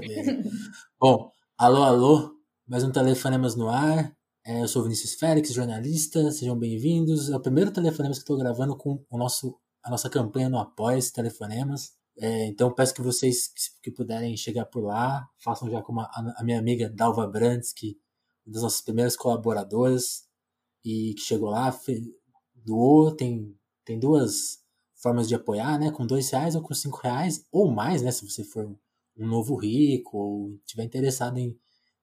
Beleza. Bom, alô, alô, mais um Telefonemas no ar. É, eu sou Vinícius Félix, jornalista, sejam bem-vindos. É o primeiro Telefonemas que estou gravando com o nosso, a nossa campanha no Apoia Telefonemas. É, então peço que vocês que puderem chegar por lá, façam já com a, a minha amiga Dalva Brandes, que é uma das nossas primeiras colaboradoras e que chegou lá, fez, doou, tem, tem duas formas de apoiar, né? Com dois reais ou com cinco reais, ou mais, né? Se você for um novo rico ou tiver interessado em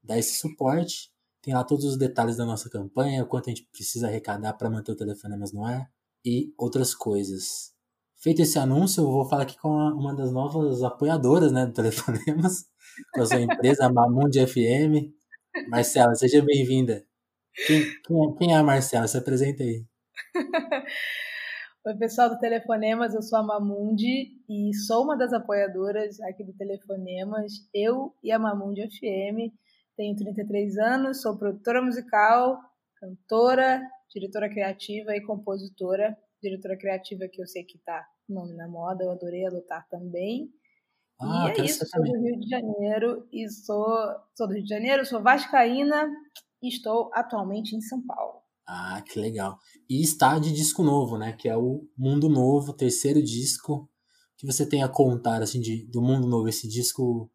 dar esse suporte. Tem lá todos os detalhes da nossa campanha, quanto a gente precisa arrecadar para manter o Telefonemas no ar e outras coisas. Feito esse anúncio, eu vou falar aqui com uma das novas apoiadoras né, do Telefonemas, com a sua empresa, a Mamundi FM. Marcela, seja bem-vinda. Quem, quem, é, quem é a Marcela? Se apresenta aí. Oi, pessoal do Telefonemas, eu sou a Mamundi e sou uma das apoiadoras aqui do Telefonemas. Eu e a Mamundi FM. Tenho 33 anos, sou produtora musical, cantora, diretora criativa e compositora. Diretora criativa que eu sei que tá nome na moda, eu adorei adotar também. Ah, e é isso, sou do Rio de Janeiro e sou, sou do Rio de Janeiro, sou vascaína e estou atualmente em São Paulo. Ah, que legal. E está de disco novo, né? Que é o Mundo Novo, terceiro disco que você tem a contar, assim, de, do Mundo Novo. Esse disco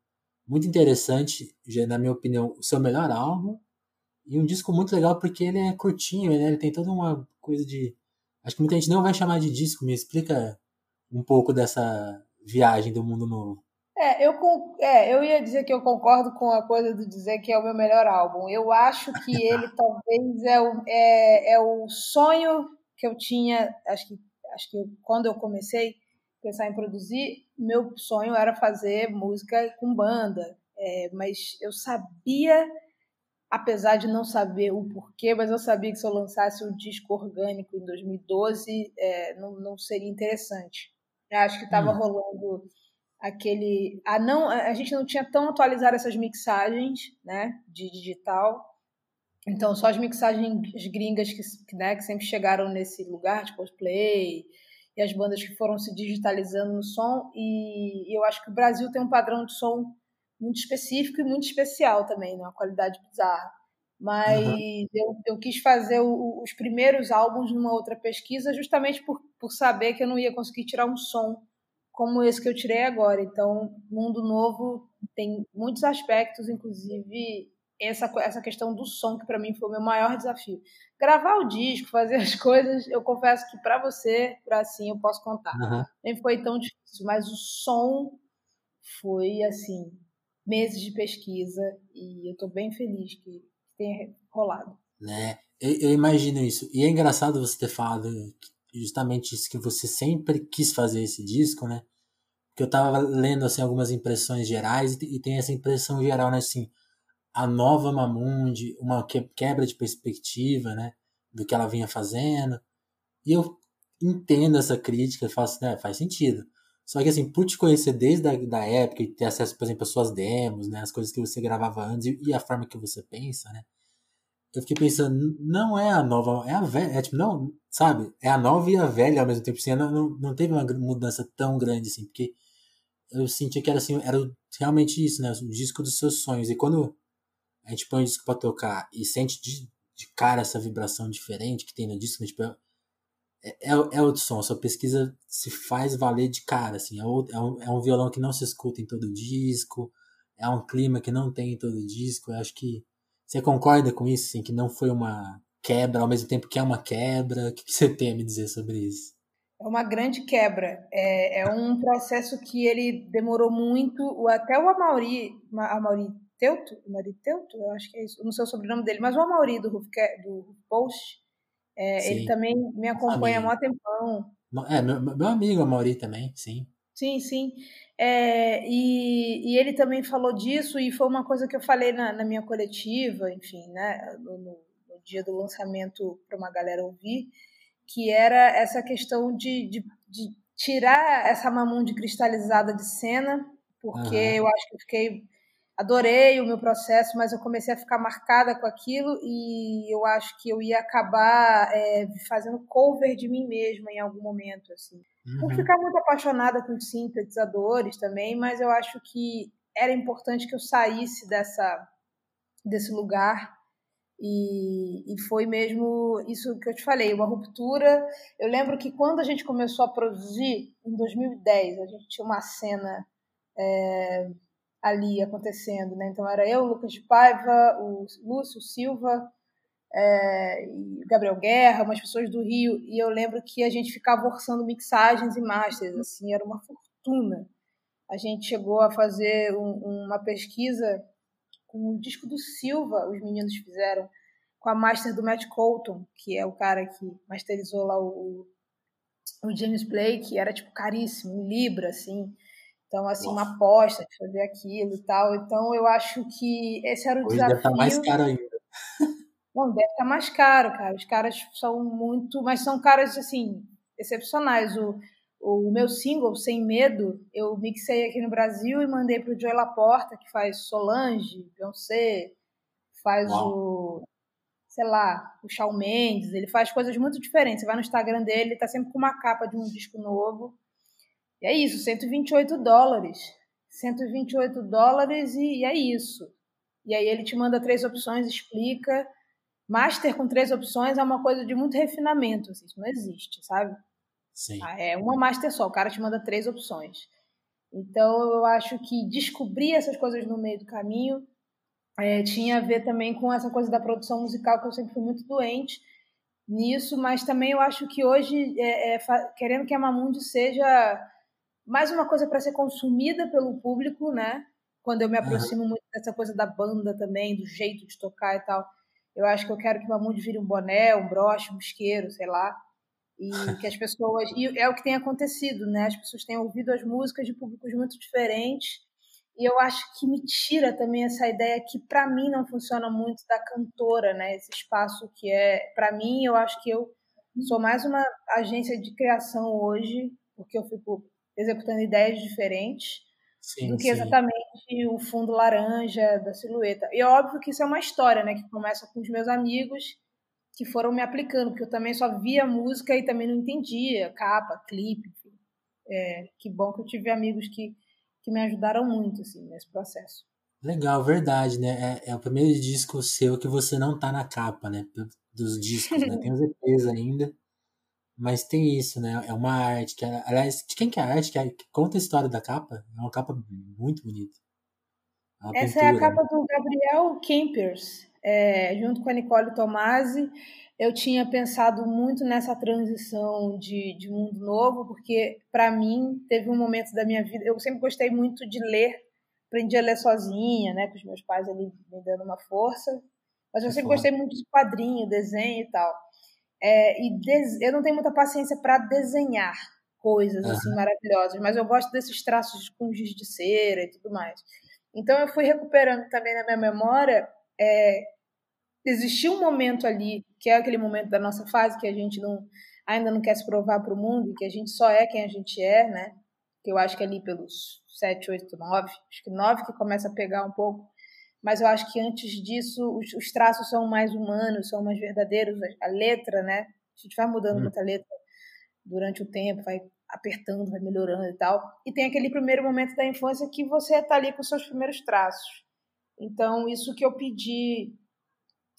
muito interessante, já, na minha opinião, o seu melhor álbum. E um disco muito legal porque ele é curtinho, né? Ele tem toda uma coisa de... Acho que muita gente não vai chamar de disco. Me explica um pouco dessa viagem do Mundo Novo. É, eu, é, eu ia dizer que eu concordo com a coisa de dizer que é o meu melhor álbum. Eu acho que ele talvez é o, é, é o sonho que eu tinha, acho que, acho que quando eu comecei a pensar em produzir, meu sonho era fazer música com banda. É, mas eu sabia, apesar de não saber o porquê, mas eu sabia que se eu lançasse um disco orgânico em 2012, é, não, não seria interessante. Eu acho que estava hum. rolando aquele a não a gente não tinha tão atualizado essas mixagens né de digital. Então só as mixagens gringas que, né, que sempre chegaram nesse lugar tipo os play e as bandas que foram se digitalizando no som. E, eu acho que o Brasil tem um padrão de som muito específico e muito especial também né uma qualidade bizarra. Mas uhum. eu, eu quis fazer o, os primeiros álbuns numa outra pesquisa justamente por, por saber que eu não ia conseguir tirar um som como esse que eu tirei agora. Então, Mundo Novo tem muitos aspectos, inclusive essa, essa questão do som, que para mim foi o meu maior desafio. Gravar o disco, fazer as coisas, eu confesso que para você, para assim, eu posso contar. Uhum. Nem foi tão difícil, mas o som foi, assim, meses de pesquisa e eu estou bem feliz que tenha rolado. Né? Eu, eu imagino isso. E é engraçado você ter falado justamente isso que você sempre quis fazer esse disco, né? Porque eu tava lendo assim algumas impressões gerais e, tem essa impressão geral, né, assim, a nova Mamundi, uma quebra de perspectiva, né, do que ela vinha fazendo. E eu entendo essa crítica, faço, né, faz sentido. Só que assim, por te conhecer desde a da época e ter acesso, por exemplo, às suas demos, né, as coisas que você gravava antes e, e a forma que você pensa, né, eu fiquei pensando, não é a nova, é a velha, é tipo, não, sabe? É a nova e a velha ao mesmo tempo. Assim, não, não, não teve uma mudança tão grande assim, porque eu sentia que era assim, era realmente isso, né? O disco dos seus sonhos. E quando a gente põe o disco pra tocar e sente de, de cara essa vibração diferente que tem no disco, né? tipo, é, é, é outro som. Sua pesquisa se faz valer de cara, assim. É, outro, é, um, é um violão que não se escuta em todo disco, é um clima que não tem em todo disco. Eu acho que você concorda com isso, assim, que não foi uma quebra, ao mesmo tempo que é uma quebra? O que você tem a me dizer sobre isso? É uma grande quebra. É, é um processo que ele demorou muito. Até o Amauri, Amauri Teuto, Amauri Teuto, eu acho que é isso, não sei o sobrenome dele, mas o Amauri do do Post, é, ele também me acompanha há um tempão. É, meu, meu amigo Amauri também, sim. Sim, sim. É, e, e, ele também falou disso, e foi uma coisa que eu falei na, na minha coletiva, enfim, né, no, no dia do lançamento para uma galera ouvir, que era essa questão de, de, de tirar essa de cristalizada de cena, porque uhum. eu acho que eu fiquei adorei o meu processo, mas eu comecei a ficar marcada com aquilo e eu acho que eu ia acabar é, fazendo cover de mim mesma em algum momento, assim. Uhum. Por ficar muito apaixonada com sintetizadores também, mas eu acho que era importante que eu saísse dessa desse lugar e, e, foi mesmo isso que eu te falei, uma ruptura. Eu lembro que quando a gente começou a produzir, em 2010, a gente tinha uma cena é, ali acontecendo, né? Então era eu, Lucas de Paiva, o Lúcio Silva, é, Gabriel Guerra, umas pessoas do Rio, e eu lembro que a gente ficava orçando mixagens e masters, assim, era uma fortuna. A gente chegou a fazer um, uma pesquisa com o disco do Silva, os meninos fizeram, com a master do Matt Colton, que é o cara que masterizou lá o, o James Blake, era tipo caríssimo, em Libra, assim. Então, assim, Nossa. uma aposta de fazer aquilo e tal. Então, eu acho que esse era o Hoje desafio. Deve estar tá mais caro ainda. Bom, deve estar tá mais caro, cara. Os caras são muito. Mas são caras, assim, excepcionais. O, o meu single, Sem Medo, eu mixei aqui no Brasil e mandei para o Joey Laporta, que faz Solange, Beyoncé, faz Uau. o, sei lá, o Shawn Mendes, ele faz coisas muito diferentes. Você vai no Instagram dele, ele tá sempre com uma capa de um disco novo. E é isso, 128 dólares. 128 dólares e, e é isso. E aí ele te manda três opções, explica. Master com três opções é uma coisa de muito refinamento, assim, isso não existe, sabe? Sim. Ah, é uma master só, o cara te manda três opções. Então eu acho que descobrir essas coisas no meio do caminho é, tinha a ver também com essa coisa da produção musical, que eu sempre fui muito doente nisso, mas também eu acho que hoje, é, é, querendo que a Mamundi seja mais uma coisa para ser consumida pelo público, né? Quando eu me aproximo uhum. muito dessa coisa da banda também, do jeito de tocar e tal, eu acho que eu quero que o Mamundi vire um boné, um broche, um isqueiro, sei lá e que as pessoas e é o que tem acontecido, né? As pessoas têm ouvido as músicas de públicos muito diferentes e eu acho que me tira também essa ideia que para mim não funciona muito da cantora, né? Esse espaço que é para mim, eu acho que eu sou mais uma agência de criação hoje, porque eu fico executando ideias diferentes sim, do que sim. exatamente o fundo laranja da silhueta. E é óbvio que isso é uma história, né? Que começa com os meus amigos que foram me aplicando, porque eu também só via música e também não entendia capa, clipe. É, que bom que eu tive amigos que, que me ajudaram muito assim, nesse processo. Legal, verdade, né? É, é, o primeiro disco seu que você não tá na capa, né? Dos discos, né? Tem os EPs ainda, mas tem isso, né? É uma arte que, aliás, de quem que é a arte? Que, é, que conta a história da capa? É uma capa muito bonita. É Essa pintura, é a capa né? do Gabriel Kempers é, junto com a Nicole Tomasi, eu tinha pensado muito nessa transição de, de mundo novo, porque para mim teve um momento da minha vida. Eu sempre gostei muito de ler, aprendi a ler sozinha, né, com os meus pais ali me dando uma força, mas eu sempre gostei muito de quadrinho, desenho e tal. É, e des... eu não tenho muita paciência para desenhar coisas uhum. assim maravilhosas, mas eu gosto desses traços com giz de cera e tudo mais. Então eu fui recuperando também na minha memória é, existia um momento ali, que é aquele momento da nossa fase que a gente não ainda não quer se provar para o mundo, que a gente só é quem a gente é, né? Que eu acho que é ali pelos 7, 8, 9, acho que 9 que começa a pegar um pouco. Mas eu acho que antes disso os, os traços são mais humanos, são mais verdadeiros. A, letra, né? A gente vai mudando hum. muita letra durante o tempo, vai apertando, vai melhorando e tal. E tem aquele primeiro momento da infância que você está ali com seus primeiros traços. Então, isso que eu pedi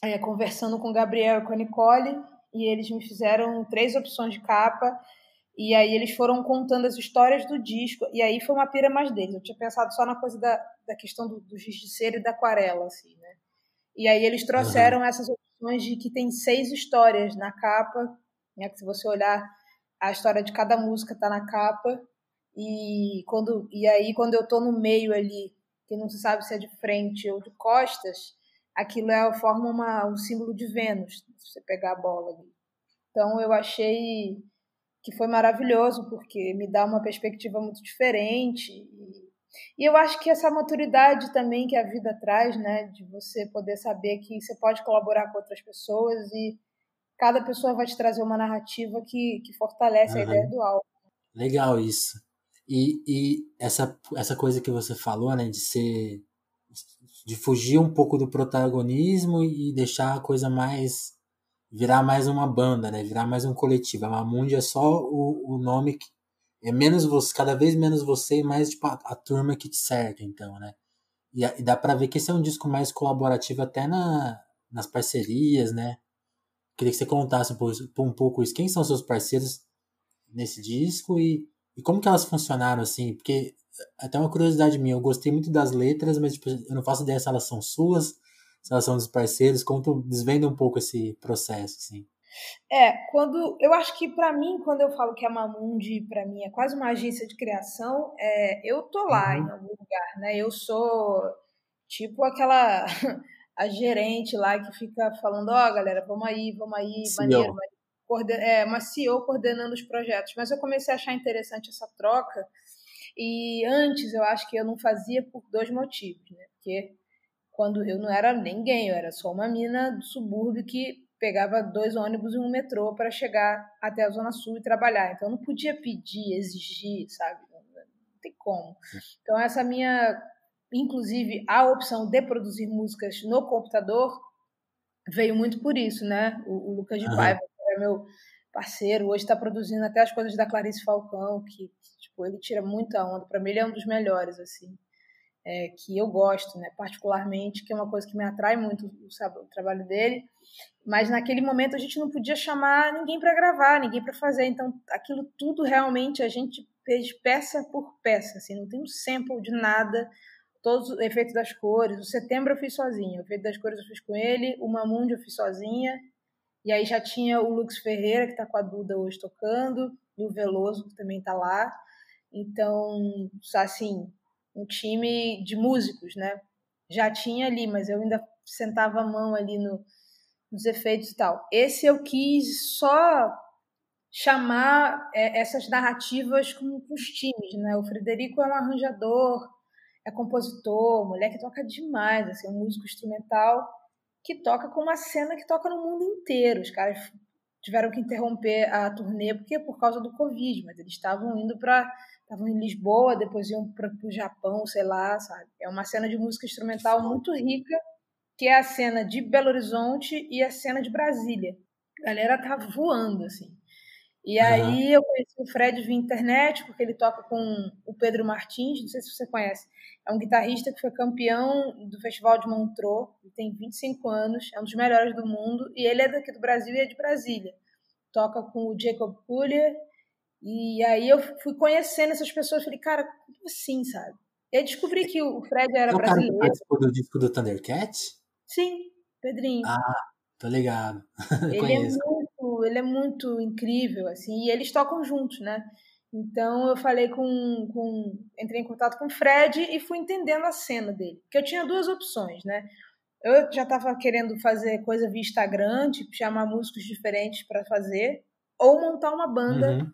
é, conversando com o Gabriel e com a Nicole, e eles me fizeram três opções de capa, e aí eles foram contando as histórias do disco, e aí foi uma pira mais deles. Eu tinha pensado só na coisa da, da questão do, do giz de cera e da aquarela, assim, né? E aí eles trouxeram uhum. essas opções de que tem seis histórias na capa, né? Que se você olhar, a história de cada música está na capa, e, quando, e aí quando eu tô no meio ali, que não se sabe se é de frente ou de costas, aquilo é, forma uma, um símbolo de Vênus, se você pegar a bola ali. Então eu achei que foi maravilhoso, porque me dá uma perspectiva muito diferente. E, e eu acho que essa maturidade também que a vida traz, né, de você poder saber que você pode colaborar com outras pessoas e cada pessoa vai te trazer uma narrativa que, que fortalece uhum. a ideia do álbum. Legal isso. E, e essa, essa coisa que você falou, né, de ser de fugir um pouco do protagonismo e deixar a coisa mais virar mais uma banda, né? Virar mais um coletivo. A Mamundi é só o, o nome que é menos você, cada vez menos você e mais tipo, a, a turma que te cerca, então, né? E, e dá para ver que esse é um disco mais colaborativo até na, nas parcerias, né? Queria que você contasse um pouco, um pouco isso. Quem são seus parceiros nesse disco e, e como que elas funcionaram, assim? Porque até uma curiosidade minha, eu gostei muito das letras, mas tipo, eu não faço ideia se elas são suas, são dos parceiros. Conta, desvenda um pouco esse processo, assim. É, quando eu acho que para mim, quando eu falo que a Mamundi para mim é quase uma agência de criação, é, eu tô lá uhum. em algum lugar, né? Eu sou tipo aquela a gerente lá que fica falando, ó, oh, galera, vamos aí, vamos aí, CEO. maneiro, maneiro. É, uma CEO coordenando os projetos. Mas eu comecei a achar interessante essa troca e antes eu acho que eu não fazia por dois motivos, né? Porque quando eu não era ninguém, eu era só uma mina do subúrbio que pegava dois ônibus e um metrô para chegar até a Zona Sul e trabalhar. Então eu não podia pedir, exigir, sabe? Não, tem como. Então essa minha, inclusive a opção de produzir músicas no computador veio muito por isso, né? O, o Lucas de. Paiva, que era meu parceiro, hoje está produzindo até as coisas da Clarice Falcão, que tipo, ele tira muita onda. Para mim ele é um dos melhores, assim. É, que eu gosto, né, particularmente, que é uma coisa que me atrai muito o, trabalho dele. Mas naquele momento a gente não podia chamar ninguém para gravar, ninguém para fazer. Então aquilo tudo realmente a gente fez peça por peça, assim, não tem um sample de nada. Todos os efeitos das cores. O setembro eu fiz sozinha, o efeito das cores eu fiz com ele, o Mamundi eu fiz sozinha. E aí já tinha o Lux Ferreira, que está com a Duda hoje tocando, e o Veloso, que também está lá. Então, assim, um time de músicos, né? Já tinha ali, mas eu ainda sentava a mão ali no, nos efeitos e tal. Esse eu quis só chamar é, essas narrativas com, com, os times, né? O Frederico é um arranjador, é compositor, mulher que toca demais, assim, um músico instrumental que toca com uma cena que toca no mundo inteiro. Os caras tiveram que interromper a turnê porque por causa do Covid, mas eles estavam indo para estavam em Lisboa, depois iam para o Japão, sei lá, sabe? É uma cena de música instrumental muito rica que é a cena de Belo Horizonte e a cena de Brasília. A galera tá voando, assim. E uhum. aí eu conheci o Fred via internet, porque ele toca com o Pedro Martins, não sei se você conhece. É um guitarrista que foi campeão do Festival de Montreux, ele tem 25 anos, é um dos melhores do mundo, e ele é daqui do Brasil e é de Brasília. Toca com o Jacob Puller, e aí eu fui conhecendo essas pessoas, falei, cara, como assim, sabe? E aí descobri que o Fred era é brasileiro. Cara participou do disco do Thundercat? Sim, Pedrinho. Ah, tô ligado. ele, é muito, ele é muito incrível, assim, e eles tocam juntos, né? Então eu falei com, com. Entrei em contato com o Fred e fui entendendo a cena dele. Porque eu tinha duas opções, né? Eu já estava querendo fazer coisa via Instagram, tipo, chamar músicos diferentes para fazer, ou montar uma banda uhum.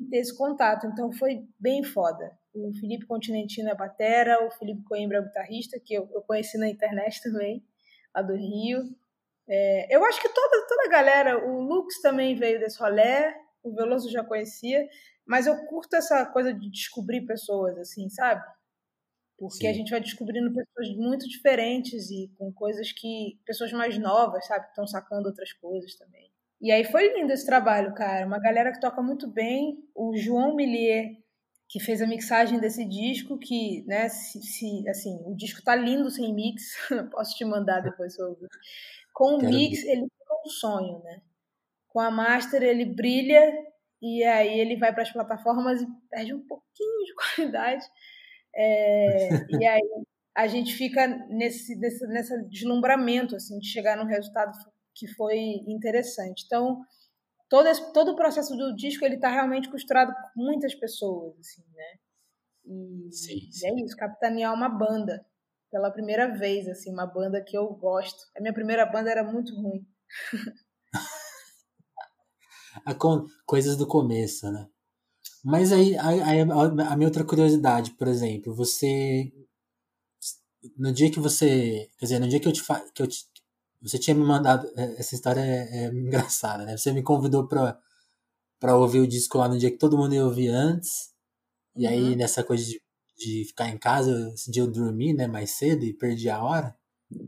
E ter esse contato. Então foi bem foda. O Felipe Continentino é batera, o Felipe Coimbra é guitarrista, que eu, eu conheci na internet também lá do Rio. É, eu acho que toda, toda a galera, o Lux também veio desse rolê, o Veloso já conhecia, mas eu curto essa coisa de descobrir pessoas, assim, sabe? Porque Sim. a gente vai descobrindo pessoas muito diferentes e com coisas que. pessoas mais novas, sabe? Que estão sacando outras coisas também. E aí foi lindo esse trabalho, cara. Uma galera que toca muito bem. O João Millier que fez a mixagem desse disco, que, né, se, se assim, o disco tá lindo sem mix, posso te mandar depois sobre. Com o mix, ver. ele fica um sonho, né? Com a master, ele brilha e aí ele vai para as plataformas e perde um pouquinho de qualidade. É, e aí a gente fica nesse, nesse, nesse deslumbramento, assim, de chegar num resultado que foi interessante. Então, todo, esse, todo o processo do disco ele está realmente costurado por muitas pessoas, assim, né? E, sim, sim. é isso, capitanear uma banda pela primeira vez, assim, uma banda que eu gosto. A minha primeira banda era muito ruim. Coisas do começo, né? Mas aí, aí a, a minha outra curiosidade, por exemplo, você no dia que você, quer dizer, no dia que eu te, que eu te você tinha me mandado. É, essa história é, é engraçada, né? Você me convidou pra, pra ouvir o disco lá no dia que todo mundo ia ouvir antes. E aí, uhum. nessa coisa de, de ficar em casa, esse dia eu dormi, né, mais cedo e perdi a hora.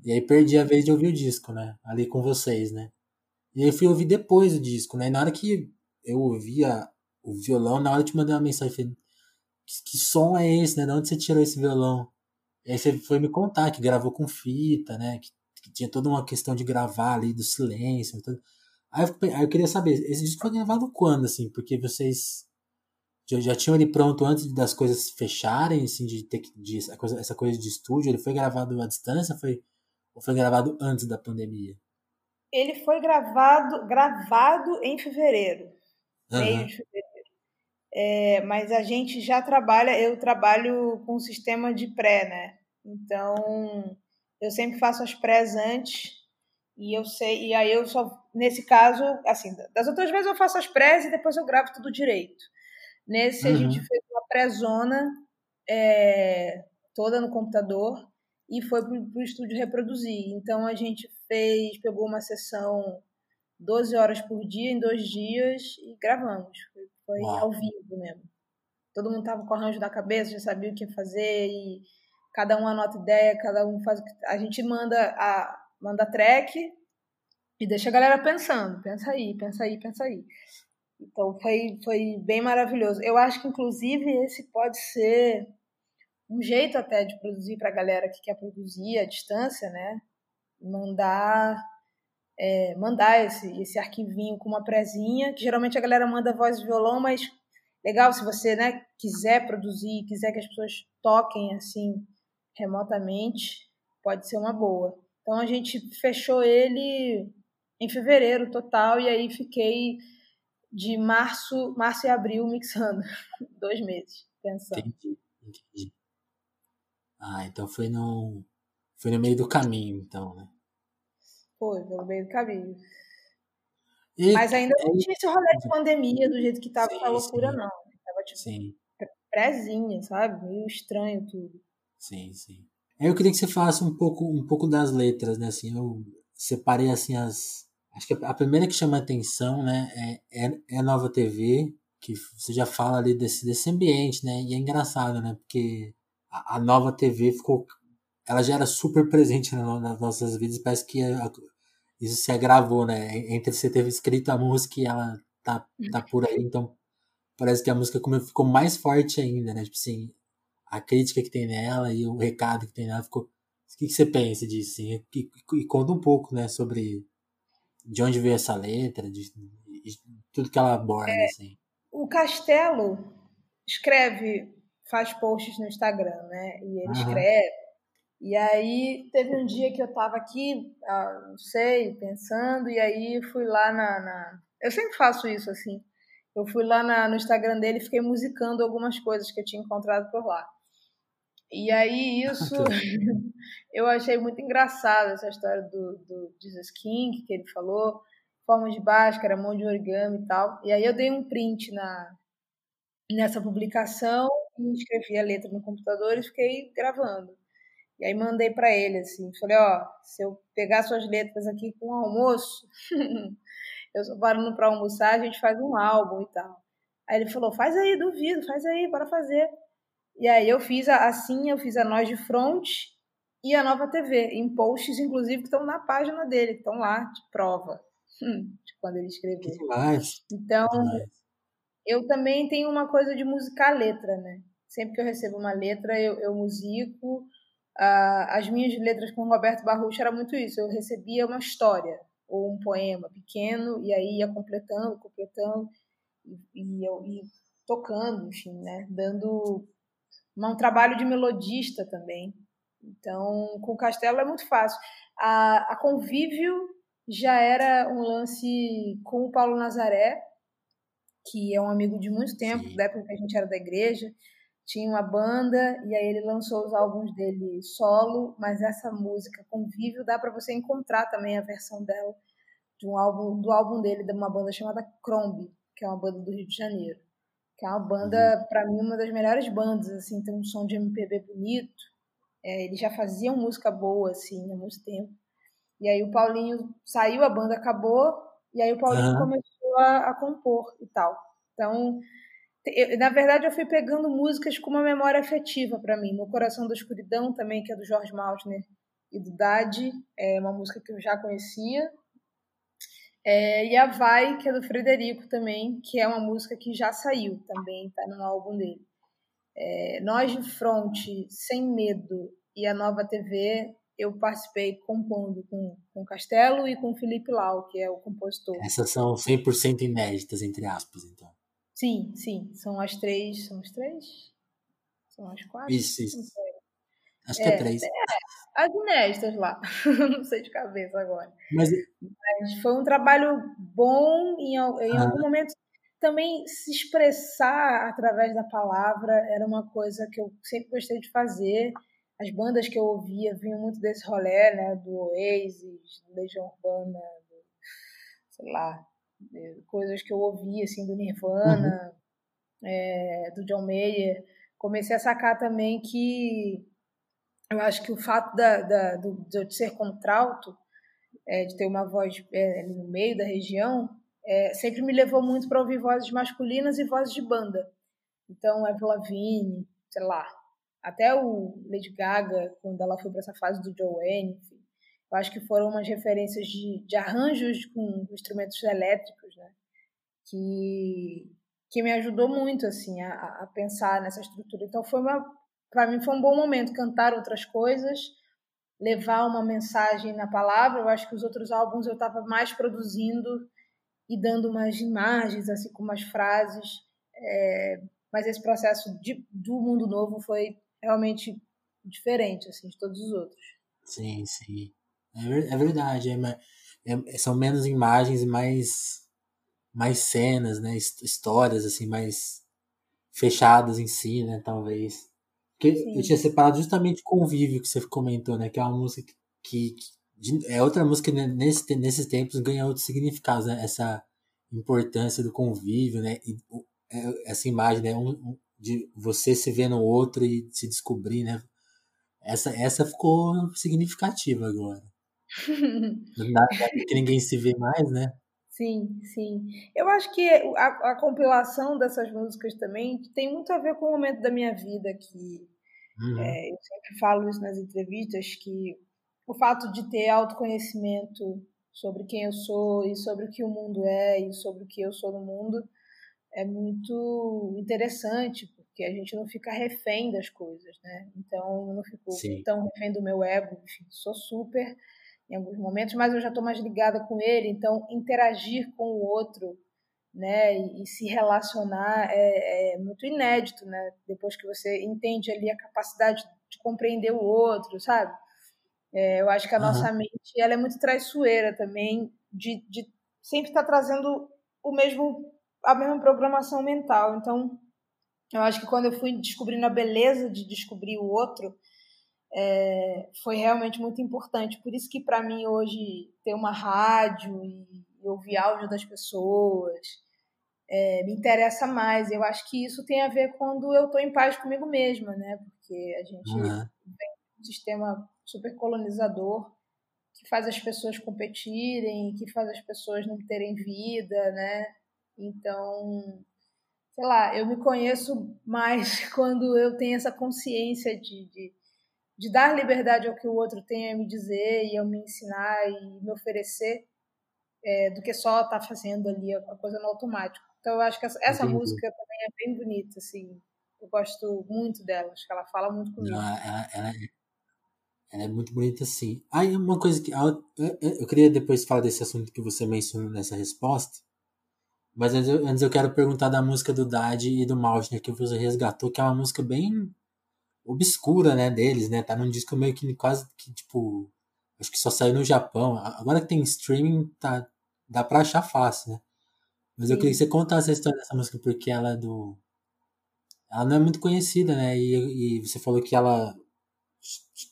E aí perdi a vez de ouvir o disco, né? Ali com vocês, né? E aí eu fui ouvir depois o disco, né? E na hora que eu ouvia o violão, na hora eu te mandei uma mensagem, falei, que, que som é esse, né? De onde você tirou esse violão? E aí você foi me contar que gravou com fita, né? Que, que tinha toda uma questão de gravar ali do silêncio. Tudo. Aí, eu, aí eu queria saber, esse disco foi gravado quando, assim? Porque vocês já, já tinham ele pronto antes das coisas fecharem, assim, de ter que. De, essa, coisa, essa coisa de estúdio? Ele foi gravado à distância foi, ou foi gravado antes da pandemia? Ele foi gravado, gravado em fevereiro. Uhum. Meio de fevereiro. É, mas a gente já trabalha, eu trabalho com um sistema de pré, né? Então, eu sempre faço as prés antes e eu sei, e aí eu só, nesse caso, assim, das outras vezes eu faço as prés e depois eu gravo tudo direito. Nesse uhum. a gente fez uma pré-zona é, toda no computador e foi para o estúdio reproduzir. Então a gente fez, pegou uma sessão 12 horas por dia, em dois dias, e gravamos. Foi, foi ao vivo mesmo. Todo mundo tava com o arranjo da cabeça, já sabia o que fazer, e cada um anota ideia, cada um faz. A gente manda a, manda track e deixa a galera pensando. Pensa aí, pensa aí, pensa aí. Então foi, foi bem maravilhoso. Eu acho que, inclusive, esse pode ser um jeito até de produzir para a galera que quer produzir à distância, né? Mandar é, mandar esse, esse arquivinho com uma prezinha, que geralmente a galera manda voz e violão, mas legal se você né, quiser produzir, quiser que as pessoas toquem assim remotamente, pode ser uma boa. Então a gente fechou ele em fevereiro total e aí fiquei de março, março e abril mixando, dois meses pensando. Entendi, entendi. Ah, então foi no foi no meio do caminho, então, né? Foi, foi no meio do caminho. E, Mas ainda não tinha esse rolê de pandemia do jeito que tava sim, a loucura, sim. não. Tava tipo sim. prezinha, sabe? Meio estranho tudo. Sim, sim. Eu queria que você falasse um pouco, um pouco das letras, né? Assim, eu separei assim as. Acho que a primeira que chama atenção, né, é, é, é Nova TV, que você já fala ali desse, desse ambiente, né? E é engraçado, né? Porque a, a Nova TV ficou. Ela já era super presente nas nossas vidas, parece que isso se agravou, né? Entre você ter escrito a música e ela tá, tá por aí, então parece que a música ficou mais forte ainda, né? Tipo assim, a crítica que tem nela e o recado que tem nela ficou. O que, que você pensa disso? Assim? E, e, e, conta um pouco, né, sobre de onde veio essa letra, de, de tudo que ela aborda, é, assim. O Castelo escreve, faz posts no Instagram, né? E ele uhum. escreve e aí teve um dia que eu estava aqui, ah, não sei, pensando, e aí fui lá na, na, Eu sempre faço isso assim. Eu fui lá na, no Instagram dele e fiquei musicando algumas coisas que eu tinha encontrado por lá. E aí isso eu achei muito engraçado essa história do, do Jesus King que ele falou, forma de báscara, mão de origami e tal. E aí eu dei um print na nessa publicação e escrevi a letra no computador e fiquei gravando. E aí mandei para ele assim, falei, ó, se eu pegar suas letras aqui com o almoço, eu só parando para almoçar, a gente faz um álbum e tal. Aí ele falou, faz aí, duvido, faz aí, para fazer. E aí eu fiz a, assim, eu fiz a Nós de Front e a Nova TV, em posts, inclusive, que estão na página dele, que estão lá de prova, de quando ele escreveu. Então, eu também tenho uma coisa de musicar letra, né? Sempre que eu recebo uma letra, eu, eu musico, as minhas letras com o Roberto Barrucho era muito isso. Eu recebia uma história ou um poema pequeno e aí ia completando, completando e, e eu ia tocando, enfim, né? Dando um trabalho de melodista também. Então, com o Castelo é muito fácil. A, a Convívio já era um lance com o Paulo Nazaré, que é um amigo de muito tempo, Sim. da época que a gente era da igreja tinha uma banda e aí ele lançou os álbuns dele solo, mas essa música Convívio dá para você encontrar também a versão dela de um álbum do álbum dele de uma banda chamada Crombie, que é uma banda do Rio de Janeiro, que é uma banda uhum. para mim uma das melhores bandas assim, tem um som de MPB bonito. É, eles já faziam música boa assim há muito tempo. E aí o Paulinho saiu, a banda acabou e aí o Paulinho uhum. começou a, a compor e tal. Então, eu, na verdade, eu fui pegando músicas com uma memória afetiva para mim. No Coração da Escuridão, também, que é do Jorge Maltner e do Dade, é uma música que eu já conhecia. É, e a Vai, que é do Frederico também, que é uma música que já saiu também, tá no álbum dele. É, Nós de Fronte, Sem Medo e a Nova TV eu participei compondo com, com Castelo e com Felipe Lau, que é o compositor. Essas são 100% inéditas, entre aspas, então. Sim, sim. São as três. São as três? São as quatro? Isso, isso. Acho que é, é três. É, as inéditas lá. Não sei de cabeça agora. Mas... Mas foi um trabalho bom. Em, em ah. algum momento também se expressar através da palavra era uma coisa que eu sempre gostei de fazer. As bandas que eu ouvia vinham muito desse rolê, né? Do Oasis, do Legião Urbana, do, sei lá, coisas que eu ouvia, assim, do Nirvana, uhum. é, do John Mayer. Comecei a sacar também que eu acho que o fato da, da, do, de eu ser contralto, é, de ter uma voz é, no meio da região, é, sempre me levou muito para ouvir vozes masculinas e vozes de banda. Então, Avril Lavigne, sei lá, até o Lady Gaga, quando ela foi para essa fase do Joanne, enfim. Eu acho que foram umas referências de, de arranjos com instrumentos elétricos, né? Que, que me ajudou muito, assim, a, a pensar nessa estrutura. Então, foi uma... Para mim foi um bom momento cantar outras coisas, levar uma mensagem na palavra. Eu acho que os outros álbuns eu estava mais produzindo e dando umas imagens, assim como as frases. É, mas esse processo de, do mundo novo foi realmente diferente assim de todos os outros. Sim, sim, é, é verdade. É, é, são menos imagens e mais mais cenas, né? Histórias assim mais fechadas em si, né? Talvez. Porque eu tinha separado justamente Convívio que você comentou, né? Que é uma música que, que é outra música que nesse, nesses tempos ganha outros significados, né? Essa importância do convívio, né? E, é, essa imagem, né? Um, de você se ver no outro e se descobrir, né? Essa, essa ficou significativa agora. Nada que ninguém se vê mais, né? Sim, sim. Eu acho que a, a, compilação dessas músicas também tem muito a ver com o momento da minha vida que uhum. é, eu sempre falo isso nas entrevistas que o fato de ter autoconhecimento sobre quem eu sou e sobre o que o mundo é e sobre o que eu sou no mundo é muito interessante, porque a gente não fica refém das coisas, né? Então, eu não fico Sim. tão refém do meu ego, enfim, sou super em alguns momentos, mas eu já estou mais ligada com ele, então interagir com o outro, né, e, e se relacionar é, é, muito inédito, né? Depois que você entende ali a capacidade de compreender o outro, sabe? É, eu acho que a uhum. nossa mente ela é muito traiçoeira também, de, de sempre estar tá trazendo o mesmo a mesma programação mental. Então, eu acho que quando eu fui descobrindo a beleza de descobrir o outro, é, foi realmente muito importante. Por isso que para mim hoje ter uma rádio e, e ouvir áudio das pessoas é, me interessa mais. Eu acho que isso tem a ver quando eu estou em paz comigo mesma, né? Porque a gente uhum. vem um sistema super colonizador que faz as pessoas competirem, que faz as pessoas não terem vida, né? Então, sei lá, eu me conheço mais quando eu tenho essa consciência de, de, de dar liberdade ao que o outro tem a me dizer e eu me ensinar e me oferecer, é, do que só estar tá fazendo ali a, coisa no automático. Então, eu acho que essa, essa música também é bem bonita, assim. Eu gosto muito dela, acho que ela fala muito comigo. Ela, ela, ela, é, ela é muito bonita, sim. Aí, uma coisa que. Eu, eu, eu queria depois falar desse assunto que você mencionou nessa resposta. Mas antes eu, antes eu quero perguntar da música do Dad e do Maltner que você resgatou, que é uma música bem obscura, né, deles, né? Tá num disco meio que quase que, tipo, acho que só saiu no Japão. Agora que tem streaming, tá, dá pra achar fácil, né? Mas Sim. eu queria que você contasse a história dessa música, porque ela é do. Ela não é muito conhecida, né? E, e você falou que ela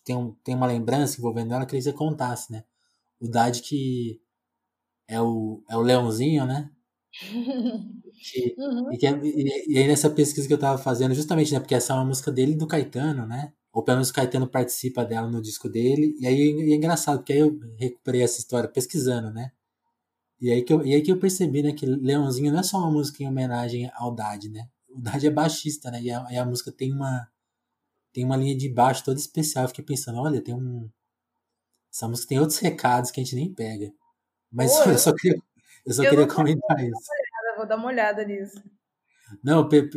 tem, um, tem uma lembrança envolvendo ela, eu queria que você contasse, né? O Dad que é o, é o leãozinho, né? E, uhum. e, e, e, aí nessa pesquisa que eu tava fazendo, justamente, né, porque essa é uma música dele e do Caetano, né? Ou pelo menos o Caetano participa dela no disco dele. E aí e é engraçado, porque aí eu recuperei essa história pesquisando, né? E aí que eu, e aí que eu percebi, né, que Leãozinho não é só uma música em homenagem ao Dad, né? O Dad é baixista, né? E a, e a música tem uma tem uma linha de baixo toda especial. Eu fiquei pensando, olha, tem um essa música tem outros recados que a gente nem pega. Mas Pô, eu só queria eu só eu queria comentar isso. Olhada, vou dar uma olhada nisso. Não, tem,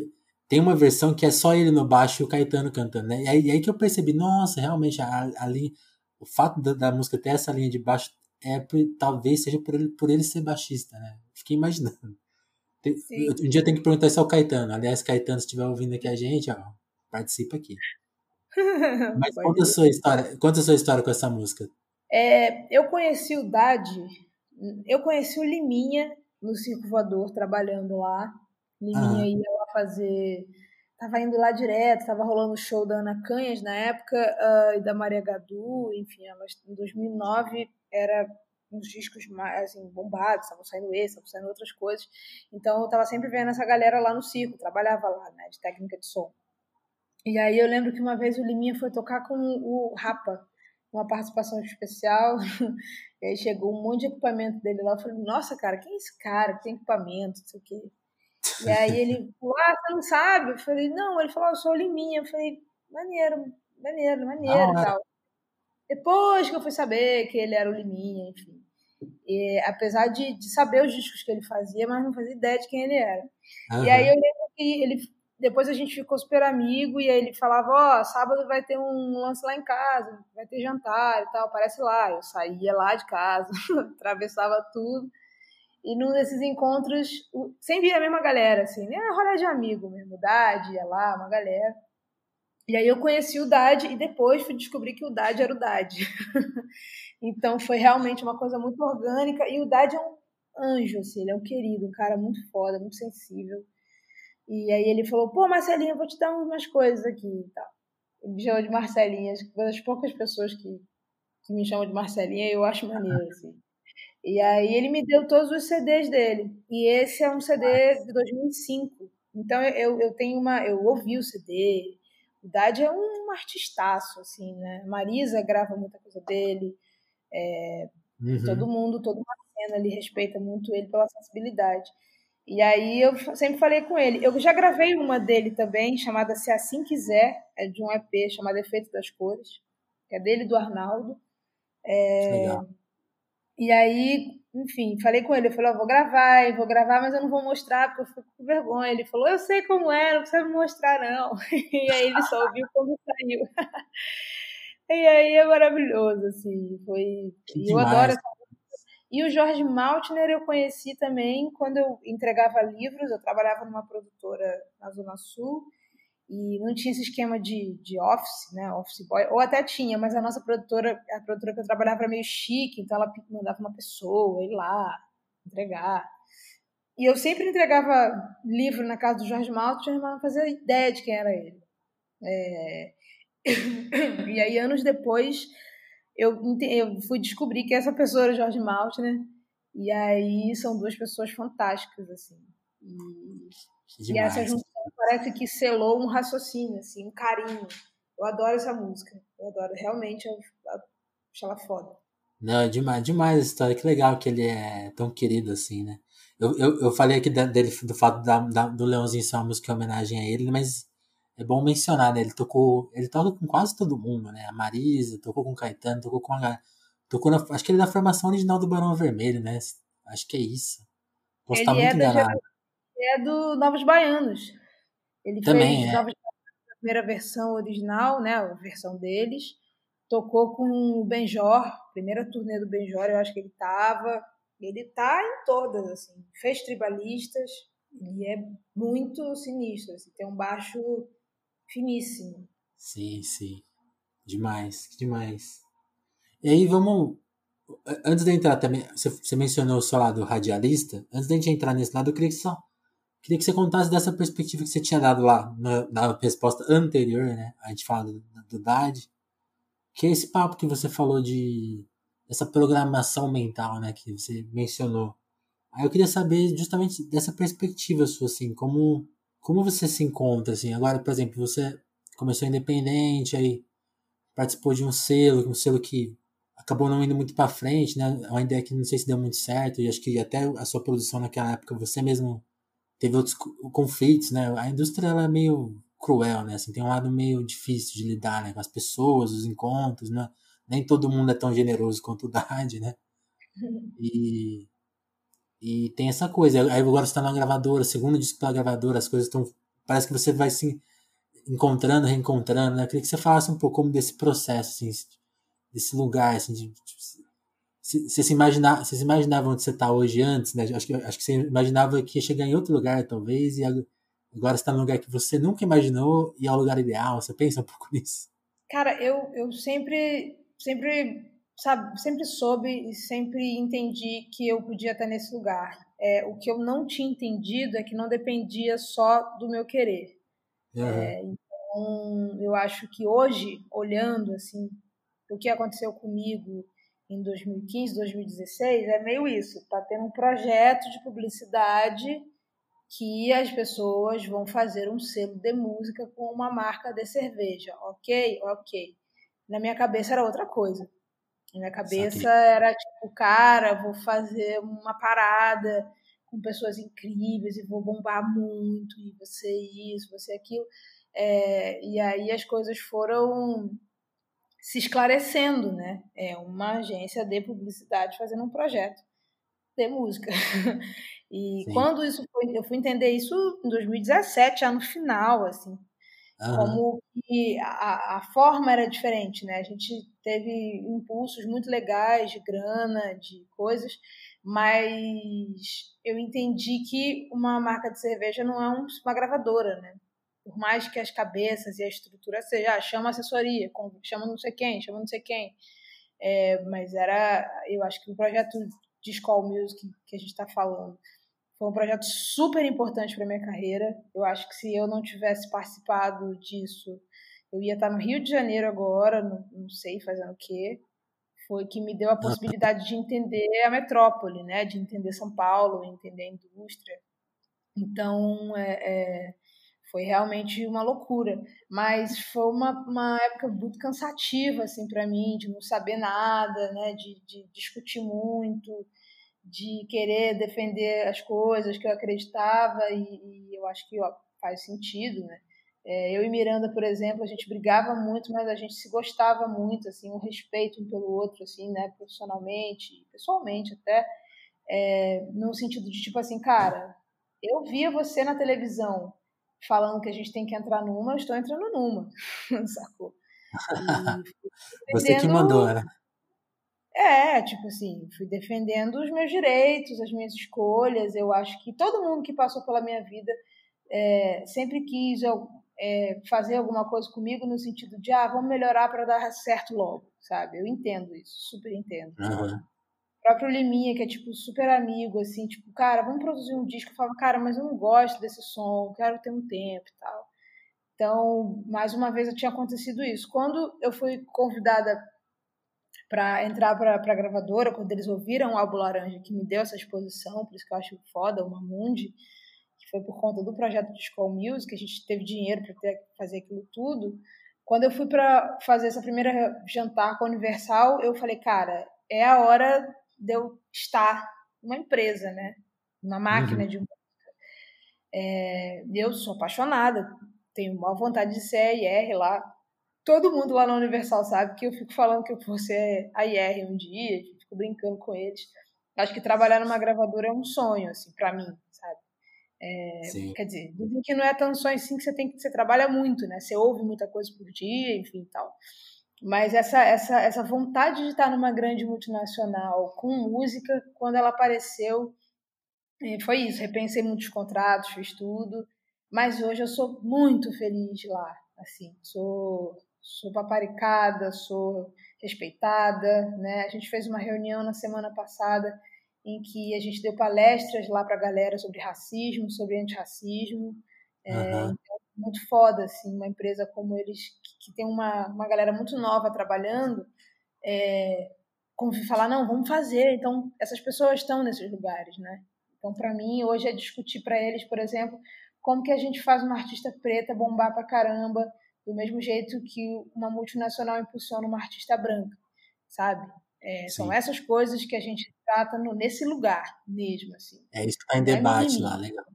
tem uma versão que é só ele no baixo e o Caetano cantando, né? E aí, e aí que eu percebi, nossa, realmente, a, a linha, o fato da, da, música ter essa linha de baixo é por, talvez seja por ele, por ele ser baixista, né? Fiquei imaginando. Tem, um dia tem que perguntar isso ao Caetano. Aliás, Caetano, se estiver ouvindo aqui a gente, ó, participa aqui. Mas conta a sua história, conta a sua história com essa música. É, eu conheci o Dade, eu conheci o Liminha no Circo Voador, trabalhando lá. Liminha ia lá fazer. Tava indo lá direto, tava rolando o show da Ana Canhas na época uh, e da Maria Gadu, enfim, elas, em 2009 era uns discos mais assim, bombados, estavam saindo esse, estavam saindo outras coisas. Então eu tava sempre vendo essa galera lá no circo, trabalhava lá, né, de técnica de som. E aí eu lembro que uma vez o Liminha foi tocar com o Rapa, uma participação especial. e aí chegou um monte de equipamento dele lá. Eu falei, nossa, cara, quem é esse cara que tem equipamento, não sei o quê. E aí ele falou, ah, você não sabe? Eu falei, não, ele falou, ah, eu sou Liminha. Eu falei, maneiro, maneiro, maneiro e tal. Depois que eu fui saber que ele era o Liminha, enfim. E, apesar de, de saber os discos que ele fazia, mas não fazia ideia de quem ele era. Uhum. E aí eu lembro que ele depois a gente ficou super amigo e aí ele falava, ó, oh, sábado vai ter um lance lá em casa, vai ter jantar e tal, aparece lá. Eu saía lá de casa, atravessava tudo. E num desses encontros, sempre via a mesma galera, assim, né? Rolê de amigo mesmo, Dade, ia lá, uma galera. E aí eu conheci o Dade e depois fui descobrir que o Dade era o Dade. então foi realmente uma coisa muito orgânica. E o Dade é um anjo, assim, ele é um querido, um cara muito foda, muito sensível. E aí ele falou, pô, Marcelinha, vou te dar umas coisas aqui e tal. Ele me chamou de Marcelinha, uma das poucas pessoas que, que me chamam de Marcelinha, eu acho maneiro, assim. E aí ele me deu todos os CDs dele. E esse é um CD de 2005. Então eu, eu tenho uma. Eu ouvi o CD. O Dade é um artistaço, assim, né? Marisa grava muita coisa dele. É, uhum. Todo mundo, toda uma cena ali respeita muito ele pela sensibilidade. E aí eu sempre falei com ele. Eu já gravei uma dele também, chamada Se Assim Quiser, é de um EP chamado Efeito das Cores, que é dele do Arnaldo. É... Legal. E aí, enfim, falei com ele, eu falei, oh, vou gravar, vou gravar, mas eu não vou mostrar porque eu fico com vergonha. Ele falou, eu sei como é, não precisa me mostrar, não. E aí ele só ouviu quando saiu. E aí é maravilhoso, assim, foi. Que eu adoro essa e o Jorge Maltner eu conheci também quando eu entregava livros, eu trabalhava numa produtora na Zona Sul e não tinha esse esquema de, de office, né, office boy, ou até tinha, mas a nossa produtora, a produtora que eu trabalhava era meio chique, então ela mandava uma pessoa ir lá entregar. E eu sempre entregava livro na casa do Jorge Maltner, mas não fazia ideia de quem era ele. É... e aí, anos depois, eu, eu fui descobrir que essa pessoa era Jorge Maltner. E aí são duas pessoas fantásticas, assim. E, e essa parece que selou um raciocínio, assim, um carinho. Eu adoro essa música. Eu adoro, realmente, eu, eu acho ela foda. Não, é demais, demais a história. Que legal que ele é tão querido assim, né? Eu, eu, eu falei aqui dele, do fato da, da, do Leãozinho ser uma música em homenagem a ele, mas é bom mencionar, né? Ele tocou, ele toca com quase todo mundo, né? A Marisa, tocou com o Caetano, tocou com a tocou na, acho que ele é da formação original do Barão Vermelho, né? Acho que é isso. Posso ele estar muito é enganado. é do Novos Baianos. Ele Também fez é. A primeira versão original, né? A versão deles. Tocou com o Benjor, primeira turnê do Benjor, eu acho que ele tava. Ele tá em todas, assim. Fez tribalistas. Ele é muito sinistro, assim, tem um baixo finíssimo. Sim, sim. Demais, demais. E aí vamos. Antes de entrar também, você mencionou o seu lado radialista. Antes de a gente entrar nesse lado, eu queria que só. Queria que você contasse dessa perspectiva que você tinha dado lá na, na resposta anterior, né? A gente fala do, do DAD. Que é esse papo que você falou de. essa programação mental, né? Que você mencionou. Aí eu queria saber justamente dessa perspectiva sua, assim, como como você se encontra, assim? Agora, por exemplo, você começou independente, aí participou de um selo, um selo que acabou não indo muito para frente, né? É uma ideia que não sei se deu muito certo, e acho que até a sua produção naquela época, você mesmo teve outros conflitos, né? A indústria, ela é meio cruel, né? Assim, tem um lado meio difícil de lidar, né? Com as pessoas, os encontros, né? Nem todo mundo é tão generoso quanto o Dade, né? E e tem essa coisa. Aí agora você tá na gravadora, segundo disco pela gravadora, as coisas estão parece que você vai se encontrando, reencontrando, né? Eu queria que você falasse um pouco como desse processo, assim, desse lugar, assim, de, de se imaginar, você se imaginava onde você está hoje antes, né? Acho que, acho que você imaginava que ia chegar em outro lugar, talvez, e agora está num lugar que você nunca imaginou e é o lugar ideal. Você pensa um pouco nisso? Cara, eu, eu sempre, sempre, sabe, sempre soube e sempre entendi que eu podia estar nesse lugar. É, o que eu não tinha entendido é que não dependia só do meu querer. Uhum. É, então, eu acho que hoje, olhando assim, o que aconteceu comigo em 2015, 2016, é meio isso. Tá tendo um projeto de publicidade que as pessoas vão fazer um selo de música com uma marca de cerveja. Ok? Ok. Na minha cabeça era outra coisa. Na minha cabeça era tipo, cara, vou fazer uma parada com pessoas incríveis e vou bombar muito, e você isso, você aquilo. É, e aí as coisas foram se esclarecendo, né? É uma agência de publicidade fazendo um projeto de música. E Sim. quando isso foi, eu fui entender isso em 2017, já no final, assim, como que a, a forma era diferente, né? A gente teve impulsos muito legais de grana, de coisas, mas eu entendi que uma marca de cerveja não é uma gravadora, né? Por mais que as cabeças e a estrutura seja, ah, chama assessoria, chama não sei quem, chama não sei quem. É, mas era, eu acho que o projeto de School Music que a gente está falando foi um projeto super importante para minha carreira. Eu acho que se eu não tivesse participado disso, eu ia estar no Rio de Janeiro agora, não, não sei fazendo o quê. Foi que me deu a possibilidade de entender a metrópole, né? De entender São Paulo, entender a indústria. Então, é, é, foi realmente uma loucura. Mas foi uma, uma época muito cansativa, assim, para mim, de não saber nada, né? De, de discutir muito de querer defender as coisas que eu acreditava e, e eu acho que ó, faz sentido, né? É, eu e Miranda, por exemplo, a gente brigava muito, mas a gente se gostava muito, assim, um respeito um pelo outro, assim, né, profissionalmente, pessoalmente até, é, no sentido de tipo assim, cara, eu via você na televisão falando que a gente tem que entrar numa, eu estou entrando numa, sacou? E, você que mandou, né? É, tipo assim, fui defendendo os meus direitos, as minhas escolhas. Eu acho que todo mundo que passou pela minha vida é, sempre quis é, fazer alguma coisa comigo no sentido de, ah, vamos melhorar para dar certo logo, sabe? Eu entendo isso, super entendo. Uhum. Próprio Liminha, que é, tipo, super amigo, assim, tipo, cara, vamos produzir um disco. Eu falo, cara, mas eu não gosto desse som, quero ter um tempo e tal. Então, mais uma vez, tinha acontecido isso. Quando eu fui convidada para entrar para a gravadora, quando eles ouviram o álbum Laranja, que me deu essa exposição, por isso que eu acho foda, o Mamundi, que foi por conta do projeto de School Music, a gente teve dinheiro para fazer aquilo tudo. Quando eu fui para fazer essa primeira jantar com a Universal, eu falei, cara, é a hora de eu estar numa empresa, né? Uma máquina uhum. de música. É, eu sou apaixonada, tenho maior vontade de ser a IR lá, todo mundo lá na Universal sabe que eu fico falando que eu vou ser a IR um dia, fico brincando com eles. Acho que trabalhar numa gravadora é um sonho, assim, para mim, sabe? É, quer dizer, dizem que não é tão sonho assim que você tem que você trabalha muito, né? Você ouve muita coisa por dia, enfim, tal. Mas essa essa essa vontade de estar numa grande multinacional com música, quando ela apareceu, é, foi isso. Repensei muitos contratos, fiz tudo. Mas hoje eu sou muito feliz lá, assim. Sou sou paparicada, sou respeitada, né? A gente fez uma reunião na semana passada em que a gente deu palestras lá para a galera sobre racismo, sobre antirracismo. É, então, muito foda, assim, uma empresa como eles, que, que tem uma, uma galera muito nova trabalhando, é, como falar, não, vamos fazer. Então, essas pessoas estão nesses lugares, né? Então, para mim, hoje é discutir para eles, por exemplo, como que a gente faz uma artista preta bombar para caramba, do mesmo jeito que uma multinacional impulsiona uma artista branca, sabe? É, são essas coisas que a gente trata no, nesse lugar mesmo, assim. É isso que está em debate é lá, legal.